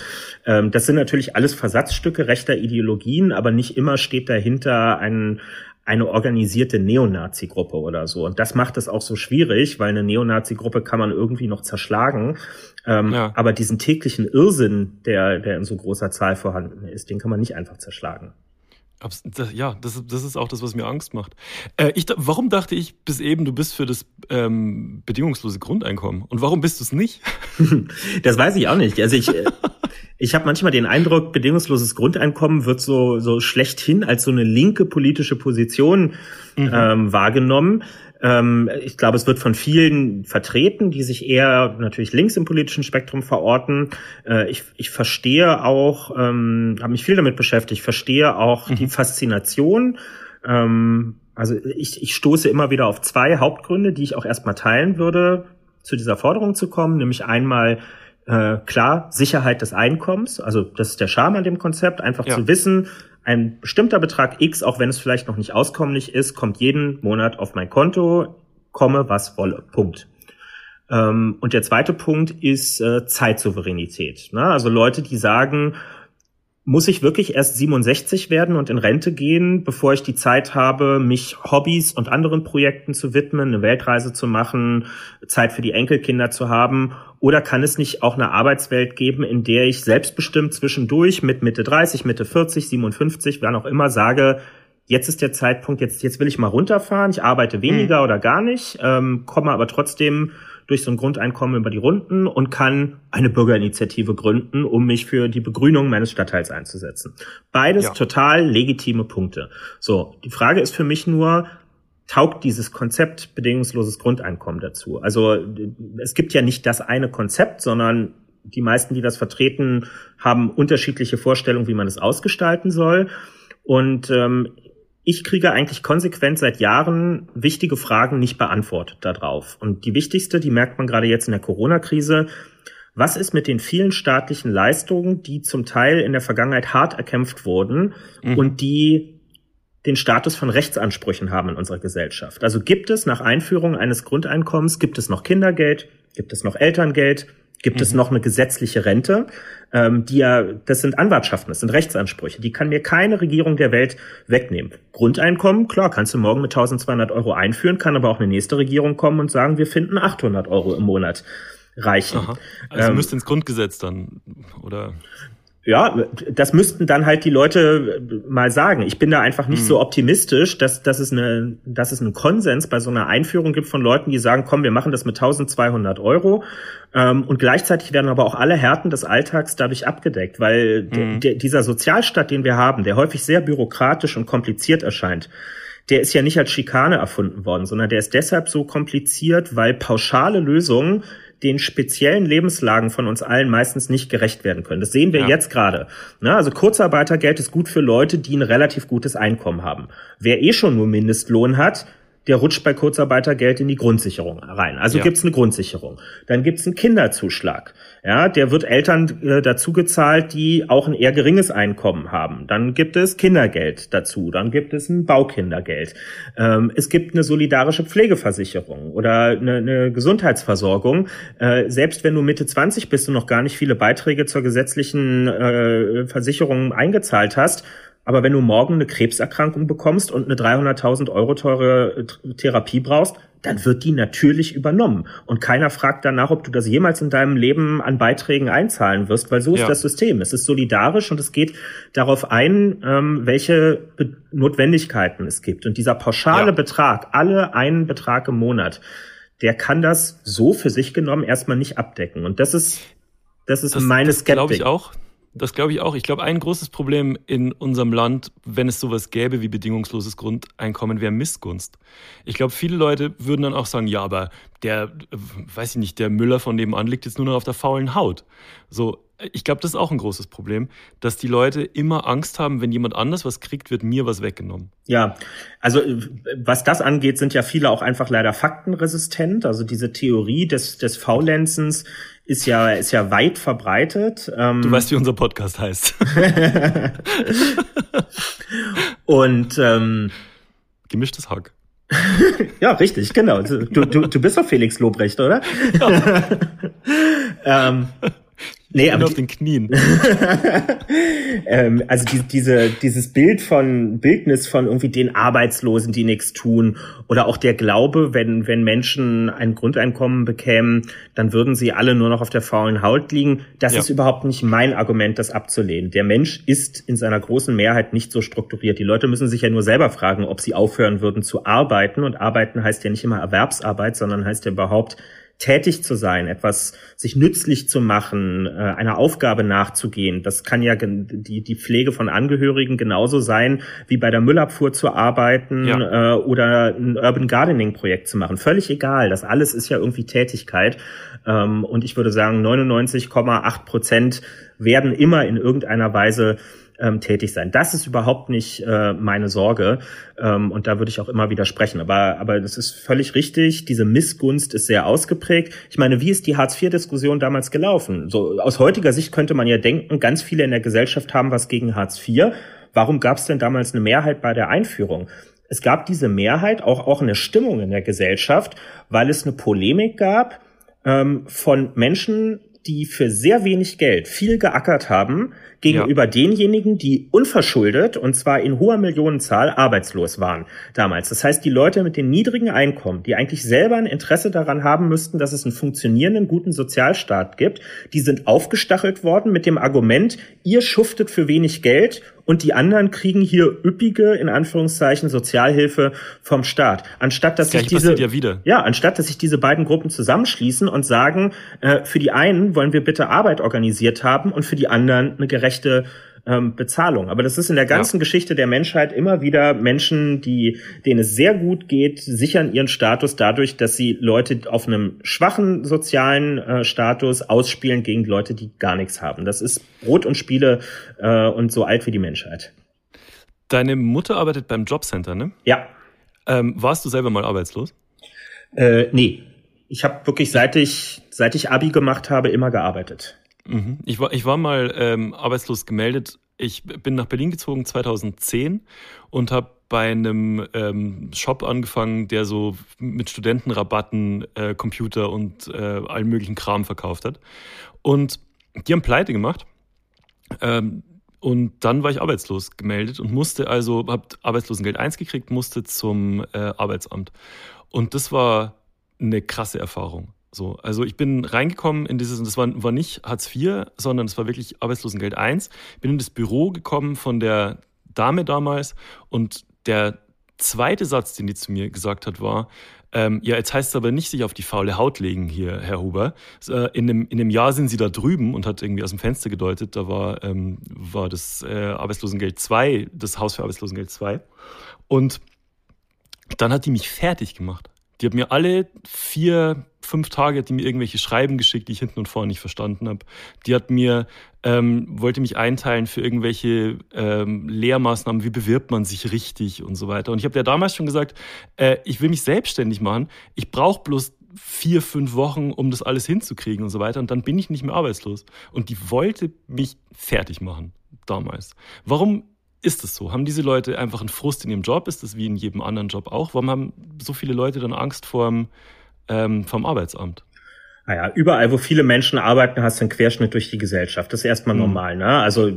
C: Ähm, das sind natürlich alles Versatzstücke rechter Ideologien, aber nicht immer steht dahinter ein eine organisierte Neonazi-Gruppe oder so. Und das macht es auch so schwierig, weil eine Neonazi-Gruppe kann man irgendwie noch zerschlagen. Ähm, ja. Aber diesen täglichen Irrsinn, der, der in so großer Zahl vorhanden ist, den kann man nicht einfach zerschlagen.
B: Ja, das, das ist auch das, was mir Angst macht. Äh, ich, warum dachte ich bis eben, du bist für das ähm, bedingungslose Grundeinkommen? Und warum bist du es nicht?
C: das weiß ich auch nicht. Also ich, äh, Ich habe manchmal den Eindruck, bedingungsloses Grundeinkommen wird so, so schlechthin als so eine linke politische Position mhm. ähm, wahrgenommen. Ähm, ich glaube, es wird von vielen vertreten, die sich eher natürlich links im politischen Spektrum verorten. Äh, ich, ich verstehe auch, ähm, habe mich viel damit beschäftigt, verstehe auch mhm. die Faszination. Ähm, also ich, ich stoße immer wieder auf zwei Hauptgründe, die ich auch erstmal teilen würde, zu dieser Forderung zu kommen, nämlich einmal äh, klar, Sicherheit des Einkommens, also das ist der Charme an dem Konzept, einfach ja. zu wissen, ein bestimmter Betrag X, auch wenn es vielleicht noch nicht auskömmlich ist, kommt jeden Monat auf mein Konto, komme was wolle. Punkt. Ähm, und der zweite Punkt ist äh, Zeitsouveränität. Ne? Also Leute, die sagen, muss ich wirklich erst 67 werden und in Rente gehen, bevor ich die Zeit habe, mich Hobbys und anderen Projekten zu widmen, eine Weltreise zu machen, Zeit für die Enkelkinder zu haben? Oder kann es nicht auch eine Arbeitswelt geben, in der ich selbstbestimmt zwischendurch mit Mitte 30, Mitte 40, 57, wann auch immer sage, jetzt ist der Zeitpunkt, jetzt, jetzt will ich mal runterfahren, ich arbeite weniger mhm. oder gar nicht, ähm, komme aber trotzdem durch so ein Grundeinkommen über die Runden und kann eine Bürgerinitiative gründen, um mich für die Begrünung meines Stadtteils einzusetzen. Beides ja. total legitime Punkte. So, die Frage ist für mich nur, taugt dieses Konzept bedingungsloses Grundeinkommen dazu? Also es gibt ja nicht das eine Konzept, sondern die meisten, die das vertreten, haben unterschiedliche Vorstellungen, wie man es ausgestalten soll. Und ähm, ich kriege eigentlich konsequent seit Jahren wichtige Fragen nicht beantwortet darauf. Und die wichtigste, die merkt man gerade jetzt in der Corona-Krise, was ist mit den vielen staatlichen Leistungen, die zum Teil in der Vergangenheit hart erkämpft wurden mhm. und die den Status von Rechtsansprüchen haben in unserer Gesellschaft? Also gibt es nach Einführung eines Grundeinkommens, gibt es noch Kindergeld, gibt es noch Elterngeld, gibt mhm. es noch eine gesetzliche Rente, ähm, die ja, das sind Anwartschaften, das sind Rechtsansprüche, die kann mir keine Regierung der Welt wegnehmen. Grundeinkommen, klar, kannst du morgen mit 1200 Euro einführen, kann aber auch eine nächste Regierung kommen und sagen, wir finden 800 Euro im Monat reichen. Aha.
B: Also ähm, müsste ins Grundgesetz dann, oder?
C: Ja, das müssten dann halt die Leute mal sagen. Ich bin da einfach nicht mhm. so optimistisch, dass, dass, es eine, dass es einen Konsens bei so einer Einführung gibt von Leuten, die sagen, komm, wir machen das mit 1200 Euro. Ähm, und gleichzeitig werden aber auch alle Härten des Alltags dadurch abgedeckt, weil mhm. dieser Sozialstaat, den wir haben, der häufig sehr bürokratisch und kompliziert erscheint, der ist ja nicht als Schikane erfunden worden, sondern der ist deshalb so kompliziert, weil pauschale Lösungen den speziellen Lebenslagen von uns allen meistens nicht gerecht werden können. Das sehen wir ja. jetzt gerade. Ne? Also Kurzarbeitergeld ist gut für Leute, die ein relativ gutes Einkommen haben. Wer eh schon nur Mindestlohn hat, der rutscht bei Kurzarbeitergeld in die Grundsicherung rein. Also ja. gibt's eine Grundsicherung. Dann gibt's einen Kinderzuschlag. Ja, der wird Eltern äh, dazu gezahlt, die auch ein eher geringes Einkommen haben. Dann gibt es Kindergeld dazu. Dann gibt es ein Baukindergeld. Ähm, es gibt eine solidarische Pflegeversicherung oder eine, eine Gesundheitsversorgung. Äh, selbst wenn du Mitte 20 bist und noch gar nicht viele Beiträge zur gesetzlichen äh, Versicherung eingezahlt hast, aber wenn du morgen eine Krebserkrankung bekommst und eine 300.000 Euro teure äh, Therapie brauchst, dann wird die natürlich übernommen. Und keiner fragt danach, ob du das jemals in deinem Leben an Beiträgen einzahlen wirst, weil so ist ja. das System. Es ist solidarisch und es geht darauf ein, ähm, welche Be Notwendigkeiten es gibt. Und dieser pauschale ja. Betrag, alle einen Betrag im Monat, der kann das so für sich genommen erstmal nicht abdecken. Und das ist, das ist das, meine Skeptik.
B: Glaube ich auch. Das glaube ich auch. Ich glaube, ein großes Problem in unserem Land, wenn es sowas gäbe wie bedingungsloses Grundeinkommen, wäre Missgunst. Ich glaube, viele Leute würden dann auch sagen, ja, aber der, weiß ich nicht, der Müller von nebenan liegt jetzt nur noch auf der faulen Haut. So, ich glaube, das ist auch ein großes Problem, dass die Leute immer Angst haben, wenn jemand anders was kriegt, wird mir was weggenommen.
C: Ja, also was das angeht, sind ja viele auch einfach leider faktenresistent. Also diese Theorie des, des Faulenzens ist ja, ist ja weit verbreitet.
B: Ähm, du weißt, wie unser Podcast heißt.
C: Und ähm,
B: gemischtes Hack.
C: ja, richtig, genau. Du, du, du bist doch Felix Lobrecht, oder? Ja. ähm,
B: Nee, aber auf den Knien.
C: ähm, also die, diese, dieses Bild von Bildnis von irgendwie den Arbeitslosen, die nichts tun, oder auch der Glaube, wenn wenn Menschen ein Grundeinkommen bekämen, dann würden sie alle nur noch auf der faulen Haut liegen. Das ja. ist überhaupt nicht mein Argument, das abzulehnen. Der Mensch ist in seiner großen Mehrheit nicht so strukturiert. Die Leute müssen sich ja nur selber fragen, ob sie aufhören würden zu arbeiten. Und arbeiten heißt ja nicht immer Erwerbsarbeit, sondern heißt ja überhaupt tätig zu sein, etwas sich nützlich zu machen, äh, einer Aufgabe nachzugehen. Das kann ja die, die Pflege von Angehörigen genauso sein, wie bei der Müllabfuhr zu arbeiten ja. äh, oder ein Urban Gardening Projekt zu machen. Völlig egal. Das alles ist ja irgendwie Tätigkeit. Ähm, und ich würde sagen, 99,8 Prozent werden immer in irgendeiner Weise ähm, tätig sein. Das ist überhaupt nicht äh, meine Sorge ähm, und da würde ich auch immer widersprechen. Aber aber das ist völlig richtig. Diese Missgunst ist sehr ausgeprägt. Ich meine, wie ist die Hartz-IV-Diskussion damals gelaufen? So aus heutiger Sicht könnte man ja denken, ganz viele in der Gesellschaft haben was gegen Hartz IV. Warum gab es denn damals eine Mehrheit bei der Einführung? Es gab diese Mehrheit, auch, auch eine Stimmung in der Gesellschaft, weil es eine Polemik gab ähm, von Menschen, die für sehr wenig Geld viel geackert haben, gegenüber ja. denjenigen, die unverschuldet und zwar in hoher Millionenzahl arbeitslos waren damals. Das heißt, die Leute mit den niedrigen Einkommen, die eigentlich selber ein Interesse daran haben müssten, dass es einen funktionierenden, guten Sozialstaat gibt, die sind aufgestachelt worden mit dem Argument, ihr schuftet für wenig Geld und die anderen kriegen hier üppige, in Anführungszeichen, Sozialhilfe vom Staat. Anstatt dass sich diese,
B: ja,
C: ja, anstatt dass sich diese beiden Gruppen zusammenschließen und sagen, äh, für die einen wollen wir bitte Arbeit organisiert haben und für die anderen eine gerechte ähm, Bezahlung. Aber das ist in der ganzen ja. Geschichte der Menschheit immer wieder Menschen, die, denen es sehr gut geht, sichern ihren Status dadurch, dass sie Leute auf einem schwachen sozialen äh, Status ausspielen gegen Leute, die gar nichts haben. Das ist Brot und Spiele äh, und so alt wie die Menschheit.
B: Deine Mutter arbeitet beim Jobcenter, ne?
C: Ja.
B: Ähm, warst du selber mal arbeitslos?
C: Äh, nee. Ich habe wirklich, seit ich, seit ich Abi gemacht habe, immer gearbeitet.
B: Mhm. Ich, war, ich war mal ähm, arbeitslos gemeldet. Ich bin nach Berlin gezogen 2010 und habe bei einem ähm, Shop angefangen, der so mit Studentenrabatten äh, Computer und äh, allen möglichen Kram verkauft hat. Und die haben pleite gemacht. Ähm, und dann war ich arbeitslos gemeldet und musste also, habe Arbeitslosengeld 1 gekriegt, musste zum äh, Arbeitsamt. Und das war eine krasse Erfahrung. So, also ich bin reingekommen in dieses, und das war, war nicht Hartz IV, sondern es war wirklich Arbeitslosengeld 1. Bin in das Büro gekommen von der Dame damals und der zweite Satz, den die zu mir gesagt hat, war, ähm, ja, jetzt heißt es aber nicht sich auf die faule Haut legen hier, Herr Huber. Äh, in, einem, in einem Jahr sind Sie da drüben und hat irgendwie aus dem Fenster gedeutet, da war, ähm, war das äh, Arbeitslosengeld 2, das Haus für Arbeitslosengeld 2. Und dann hat die mich fertig gemacht. Die hat mir alle vier, fünf Tage hat die mir irgendwelche Schreiben geschickt, die ich hinten und vorne nicht verstanden habe. Die hat mir, ähm, wollte mich einteilen für irgendwelche ähm, Lehrmaßnahmen, wie bewirbt man sich richtig und so weiter. Und ich habe ja damals schon gesagt, äh, ich will mich selbstständig machen. Ich brauche bloß vier, fünf Wochen, um das alles hinzukriegen und so weiter. Und dann bin ich nicht mehr arbeitslos. Und die wollte mich fertig machen damals. Warum ist es so? Haben diese Leute einfach einen Frust in ihrem Job? Ist das wie in jedem anderen Job auch? Warum haben so viele Leute dann Angst vorm, ähm, vom Arbeitsamt?
C: Naja, überall, wo viele Menschen arbeiten, hast du einen Querschnitt durch die Gesellschaft. Das ist erstmal mhm. normal. Ne? Also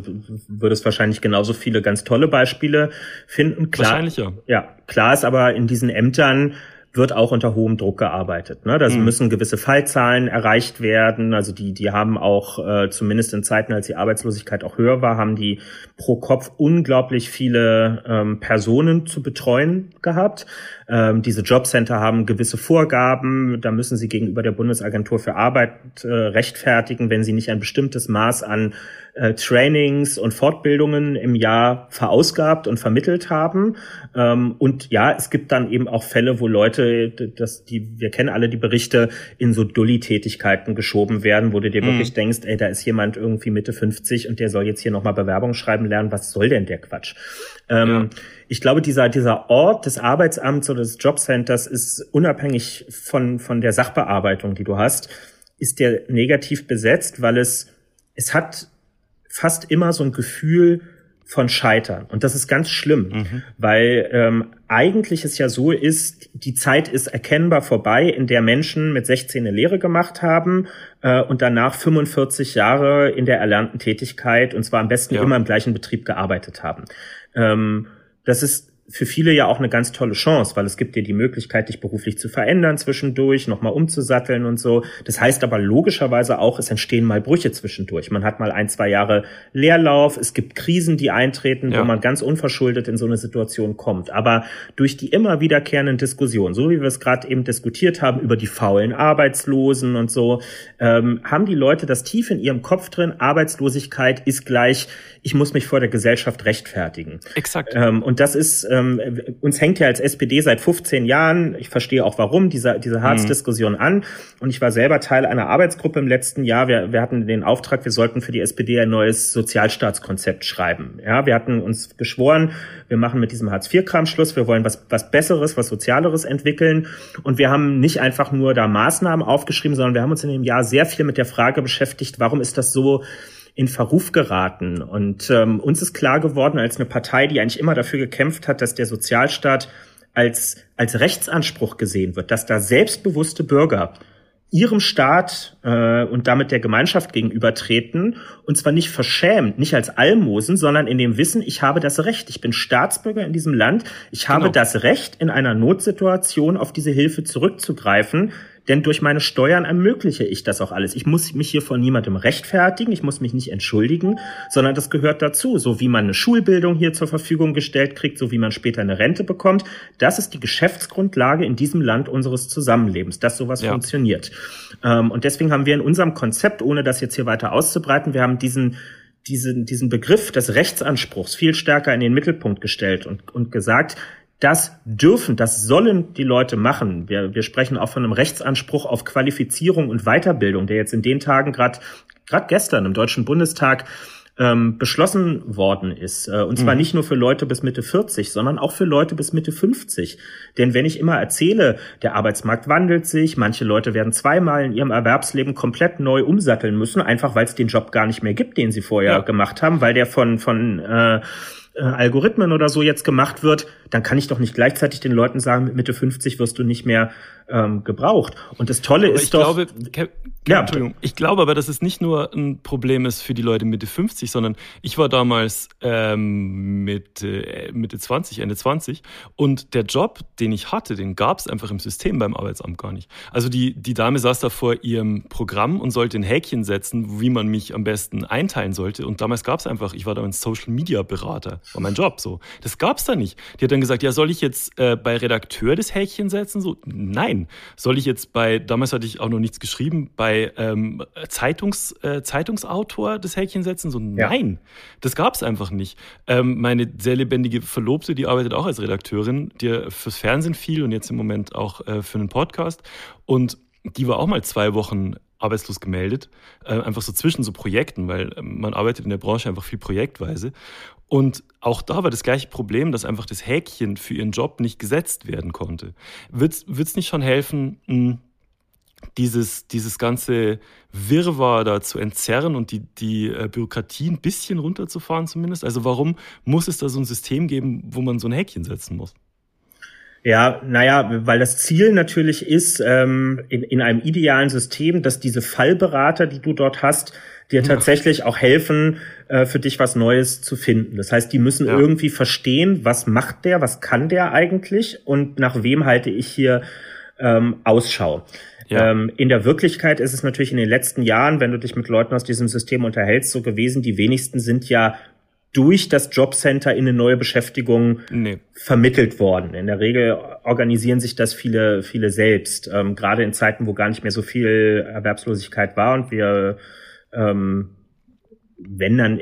C: würdest wahrscheinlich genauso viele ganz tolle Beispiele finden.
B: Klar, wahrscheinlich ja.
C: Ja, klar ist aber in diesen Ämtern wird auch unter hohem Druck gearbeitet. Ne? Da mhm. müssen gewisse Fallzahlen erreicht werden. Also die, die haben auch, äh, zumindest in Zeiten, als die Arbeitslosigkeit auch höher war, haben die pro Kopf unglaublich viele ähm, Personen zu betreuen gehabt. Ähm, diese Jobcenter haben gewisse Vorgaben. Da müssen sie gegenüber der Bundesagentur für Arbeit äh, rechtfertigen, wenn sie nicht ein bestimmtes Maß an äh, Trainings und Fortbildungen im Jahr verausgabt und vermittelt haben. Ähm, und ja, es gibt dann eben auch Fälle, wo Leute, das, die, wir kennen alle die Berichte, in so Dulli-Tätigkeiten geschoben werden, wo du dir mhm. wirklich denkst, ey, da ist jemand irgendwie Mitte 50 und der soll jetzt hier nochmal Bewerbung schreiben lernen. Was soll denn der Quatsch? Ähm, ja. Ich glaube, dieser, dieser Ort des Arbeitsamts oder des Jobcenters ist unabhängig von, von der Sachbearbeitung, die du hast, ist der negativ besetzt, weil es, es hat fast immer so ein Gefühl von Scheitern. Und das ist ganz schlimm, mhm. weil ähm, eigentlich es ja so ist, die Zeit ist erkennbar vorbei, in der Menschen mit 16 eine Lehre gemacht haben äh, und danach 45 Jahre in der erlernten Tätigkeit und zwar am besten ja. immer im gleichen Betrieb gearbeitet haben. Ähm, das ist für viele ja auch eine ganz tolle Chance, weil es gibt dir die Möglichkeit, dich beruflich zu verändern zwischendurch, nochmal umzusatteln und so. Das heißt aber logischerweise auch, es entstehen mal Brüche zwischendurch. Man hat mal ein, zwei Jahre Leerlauf, es gibt Krisen, die eintreten, ja. wo man ganz unverschuldet in so eine Situation kommt. Aber durch die immer wiederkehrenden Diskussionen, so wie wir es gerade eben diskutiert haben, über die faulen Arbeitslosen und so, ähm, haben die Leute das tief in ihrem Kopf drin, Arbeitslosigkeit ist gleich, ich muss mich vor der Gesellschaft rechtfertigen.
B: Exakt.
C: Ähm, und das ist ähm, uns hängt ja als SPD seit 15 Jahren, ich verstehe auch warum, diese, diese Harz-Diskussion mhm. an. Und ich war selber Teil einer Arbeitsgruppe im letzten Jahr. Wir, wir hatten den Auftrag, wir sollten für die SPD ein neues Sozialstaatskonzept schreiben. Ja, wir hatten uns geschworen, wir machen mit diesem Hartz-IV-Kram Schluss, wir wollen was, was Besseres, was Sozialeres entwickeln. Und wir haben nicht einfach nur da Maßnahmen aufgeschrieben, sondern wir haben uns in dem Jahr sehr viel mit der Frage beschäftigt, warum ist das so in Verruf geraten. Und ähm, uns ist klar geworden, als eine Partei, die eigentlich immer dafür gekämpft hat, dass der Sozialstaat als, als Rechtsanspruch gesehen wird, dass da selbstbewusste Bürger ihrem Staat äh, und damit der Gemeinschaft gegenübertreten und zwar nicht verschämt, nicht als Almosen, sondern in dem Wissen, ich habe das Recht, ich bin Staatsbürger in diesem Land, ich habe genau. das Recht, in einer Notsituation auf diese Hilfe zurückzugreifen, denn durch meine Steuern ermögliche ich das auch alles. Ich muss mich hier von niemandem rechtfertigen, ich muss mich nicht entschuldigen, sondern das gehört dazu. So wie man eine Schulbildung hier zur Verfügung gestellt kriegt, so wie man später eine Rente bekommt. Das ist die Geschäftsgrundlage in diesem Land unseres Zusammenlebens, dass sowas ja. funktioniert. Ähm, und deswegen haben wir in unserem Konzept, ohne das jetzt hier weiter auszubreiten, wir haben diesen diesen, diesen Begriff des Rechtsanspruchs viel stärker in den Mittelpunkt gestellt und, und gesagt, das dürfen, das sollen die Leute machen. Wir, wir sprechen auch von einem Rechtsanspruch auf Qualifizierung und Weiterbildung, der jetzt in den Tagen gerade gerade gestern im Deutschen Bundestag ähm, beschlossen worden ist. Äh, und zwar mhm. nicht nur für Leute bis Mitte 40, sondern auch für Leute bis Mitte 50. Denn wenn ich immer erzähle, der Arbeitsmarkt wandelt sich, manche Leute werden zweimal in ihrem Erwerbsleben komplett neu umsatteln müssen, einfach weil es den Job gar nicht mehr gibt, den sie vorher ja. gemacht haben, weil der von, von äh, äh, Algorithmen oder so jetzt gemacht wird, dann kann ich doch nicht gleichzeitig den Leuten sagen, mit Mitte 50 wirst du nicht mehr ähm, gebraucht. Und das Tolle aber ist
B: ich
C: doch.
B: Glaube, Ke ja, Entschuldigung. Ich glaube aber, dass es nicht nur ein Problem ist für die Leute Mitte 50, sondern ich war damals ähm, Mitte, Mitte 20, Ende 20 und der Job, den ich hatte, den gab es einfach im System beim Arbeitsamt gar nicht. Also die, die Dame saß da vor ihrem Programm und sollte ein Häkchen setzen, wie man mich am besten einteilen sollte. Und damals gab es einfach, ich war damals Social Media Berater, war mein Job so. Das gab es da nicht. Die hat dann gesagt, ja, soll ich jetzt äh, bei Redakteur das Häkchen setzen? So, nein. Soll ich jetzt bei, damals hatte ich auch noch nichts geschrieben, bei ähm, Zeitungs, äh, Zeitungsautor das Häkchen setzen? So, nein. Ja. Das gab es einfach nicht. Ähm, meine sehr lebendige Verlobte, die arbeitet auch als Redakteurin, die fürs Fernsehen viel und jetzt im Moment auch äh, für einen Podcast. Und die war auch mal zwei Wochen arbeitslos gemeldet, äh, einfach so zwischen so Projekten, weil äh, man arbeitet in der Branche einfach viel projektweise. Und auch da war das gleiche Problem, dass einfach das Häkchen für ihren Job nicht gesetzt werden konnte. Wird es nicht schon helfen, hm, dieses, dieses ganze Wirrwarr da zu entzerren und die, die äh, Bürokratie ein bisschen runterzufahren zumindest? Also warum muss es da so ein System geben, wo man so ein Häkchen setzen muss?
C: Ja, naja, weil das Ziel natürlich ist, ähm, in, in einem idealen System, dass diese Fallberater, die du dort hast, dir tatsächlich auch helfen, äh, für dich was Neues zu finden. Das heißt, die müssen ja. irgendwie verstehen, was macht der, was kann der eigentlich und nach wem halte ich hier ähm, Ausschau. Ja. Ähm, in der Wirklichkeit ist es natürlich in den letzten Jahren, wenn du dich mit Leuten aus diesem System unterhältst, so gewesen, die wenigsten sind ja durch das Jobcenter in eine neue Beschäftigung nee. vermittelt worden. In der Regel organisieren sich das viele, viele selbst, ähm, gerade in Zeiten, wo gar nicht mehr so viel Erwerbslosigkeit war und wir ähm, wenn dann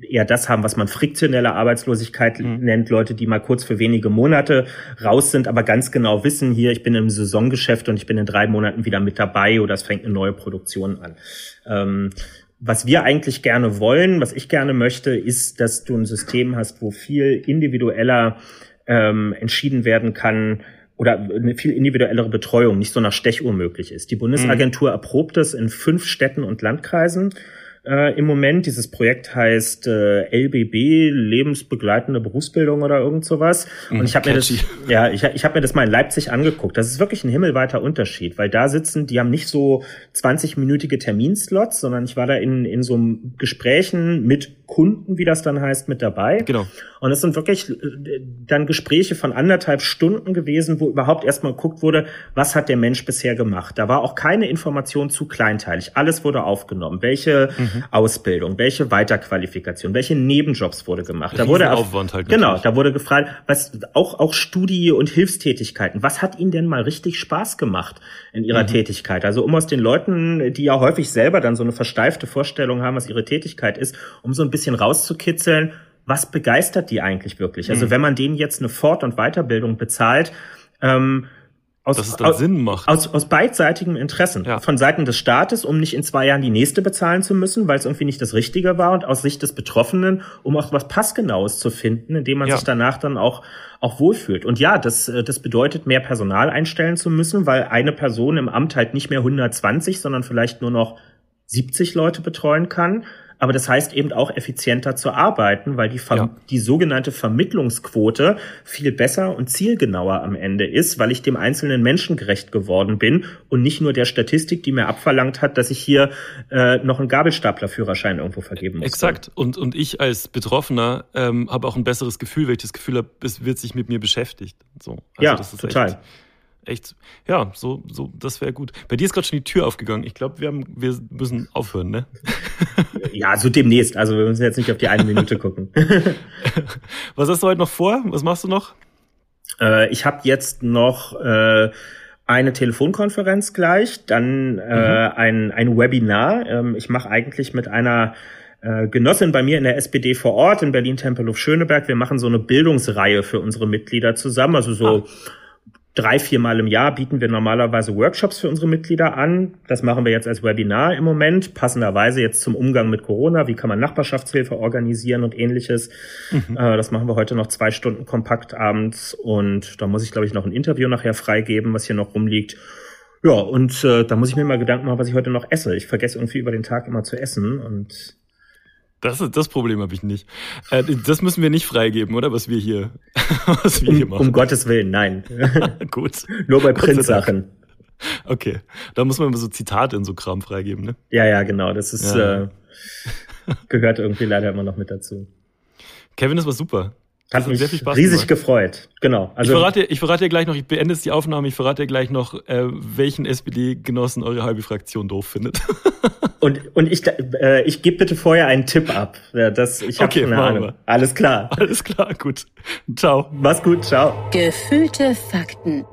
C: eher das haben, was man friktionelle Arbeitslosigkeit mhm. nennt, Leute, die mal kurz für wenige Monate raus sind, aber ganz genau wissen, hier, ich bin im Saisongeschäft und ich bin in drei Monaten wieder mit dabei oder es fängt eine neue Produktion an. Ähm, was wir eigentlich gerne wollen, was ich gerne möchte, ist, dass du ein System hast, wo viel individueller ähm, entschieden werden kann, oder eine viel individuellere Betreuung, nicht so nach Stechuhr möglich ist. Die Bundesagentur mhm. erprobt es in fünf Städten und Landkreisen äh, im Moment. Dieses Projekt heißt äh, LBB, lebensbegleitende Berufsbildung oder irgend sowas. Und mhm, ich habe mir das, ja, ich, ich habe mir das mal in Leipzig angeguckt. Das ist wirklich ein himmelweiter Unterschied, weil da sitzen, die haben nicht so 20-minütige Terminslots, sondern ich war da in, in so Gesprächen mit Kunden, wie das dann heißt, mit dabei.
B: Genau.
C: Und es sind wirklich äh, dann Gespräche von anderthalb Stunden gewesen, wo überhaupt erstmal geguckt wurde, was hat der Mensch bisher gemacht. Da war auch keine Information zu kleinteilig. Alles wurde aufgenommen. Welche mhm. Ausbildung, welche Weiterqualifikation, welche Nebenjobs wurde gemacht. Da wurde
B: Aufwand halt
C: genau, da wurde gefragt, was auch auch Studie und Hilfstätigkeiten. Was hat Ihnen denn mal richtig Spaß gemacht in Ihrer mhm. Tätigkeit? Also um aus den Leuten, die ja häufig selber dann so eine versteifte Vorstellung haben, was ihre Tätigkeit ist, um so ein bisschen rauszukitzeln, was begeistert die eigentlich wirklich? Also mhm. wenn man denen jetzt eine Fort- und Weiterbildung bezahlt, ähm, aus,
B: Dass es dann aus, Sinn macht.
C: Aus, aus beidseitigem Interessen. Ja. Von Seiten des Staates, um nicht in zwei Jahren die nächste bezahlen zu müssen, weil es irgendwie nicht das Richtige war und aus Sicht des Betroffenen, um auch was Passgenaues zu finden, indem man ja. sich danach dann auch, auch wohlfühlt. Und ja, das, äh, das bedeutet, mehr Personal einstellen zu müssen, weil eine Person im Amt halt nicht mehr 120, sondern vielleicht nur noch 70 Leute betreuen kann. Aber das heißt eben auch effizienter zu arbeiten, weil die, ja. die sogenannte Vermittlungsquote viel besser und zielgenauer am Ende ist, weil ich dem einzelnen Menschen gerecht geworden bin und nicht nur der Statistik, die mir abverlangt hat, dass ich hier äh, noch einen Gabelstaplerführerschein irgendwo vergeben muss.
B: Exakt. Und, und ich als Betroffener ähm, habe auch ein besseres Gefühl, weil ich das Gefühl habe, es wird sich mit mir beschäftigt. So.
C: Also ja, total.
B: Echt, echt, ja, so, so, das wäre gut. Bei dir ist gerade schon die Tür aufgegangen. Ich glaube, wir haben, wir müssen aufhören, ne?
C: ja, so demnächst. Also wir müssen jetzt nicht auf die eine Minute gucken.
B: Was hast du heute noch vor? Was machst du noch?
C: Äh, ich habe jetzt noch äh, eine Telefonkonferenz gleich, dann äh, mhm. ein, ein Webinar. Ähm, ich mache eigentlich mit einer äh, Genossin bei mir in der SPD vor Ort in Berlin-Tempelhof-Schöneberg. Wir machen so eine Bildungsreihe für unsere Mitglieder zusammen, also so ah drei, viermal im Jahr bieten wir normalerweise Workshops für unsere Mitglieder an. Das machen wir jetzt als Webinar im Moment, passenderweise jetzt zum Umgang mit Corona. Wie kann man Nachbarschaftshilfe organisieren und ähnliches. Mhm. Äh, das machen wir heute noch zwei Stunden kompakt abends und da muss ich, glaube ich, noch ein Interview nachher freigeben, was hier noch rumliegt. Ja, und äh, da muss ich mir mal Gedanken machen, was ich heute noch esse. Ich vergesse irgendwie über den Tag immer zu essen und
B: das, das Problem habe ich nicht. Äh, das müssen wir nicht freigeben, oder? Was wir hier, was wir
C: um,
B: hier machen.
C: Um Gottes Willen, nein.
B: Gut.
C: Nur bei Printsachen.
B: Okay. Da muss man immer so Zitate in so Kram freigeben, ne?
C: Ja, ja, genau. Das ist, ja. äh, gehört irgendwie leider immer noch mit dazu.
B: Kevin, das war super.
C: Hat mich sehr viel Spaß riesig gemacht. gefreut. Genau.
B: Also ich verrate, dir, ich verrate dir gleich noch, ich beende jetzt die Aufnahme, ich verrate dir gleich noch, äh, welchen SPD-Genossen eure halbe Fraktion doof findet.
C: und, und ich, äh, ich gebe bitte vorher einen Tipp ab. Ja, das, ich hab okay, eine Ahnung. Wir. Alles klar.
B: Alles klar, gut. Ciao.
C: Mach's gut, ciao.
A: Gefühlte Fakten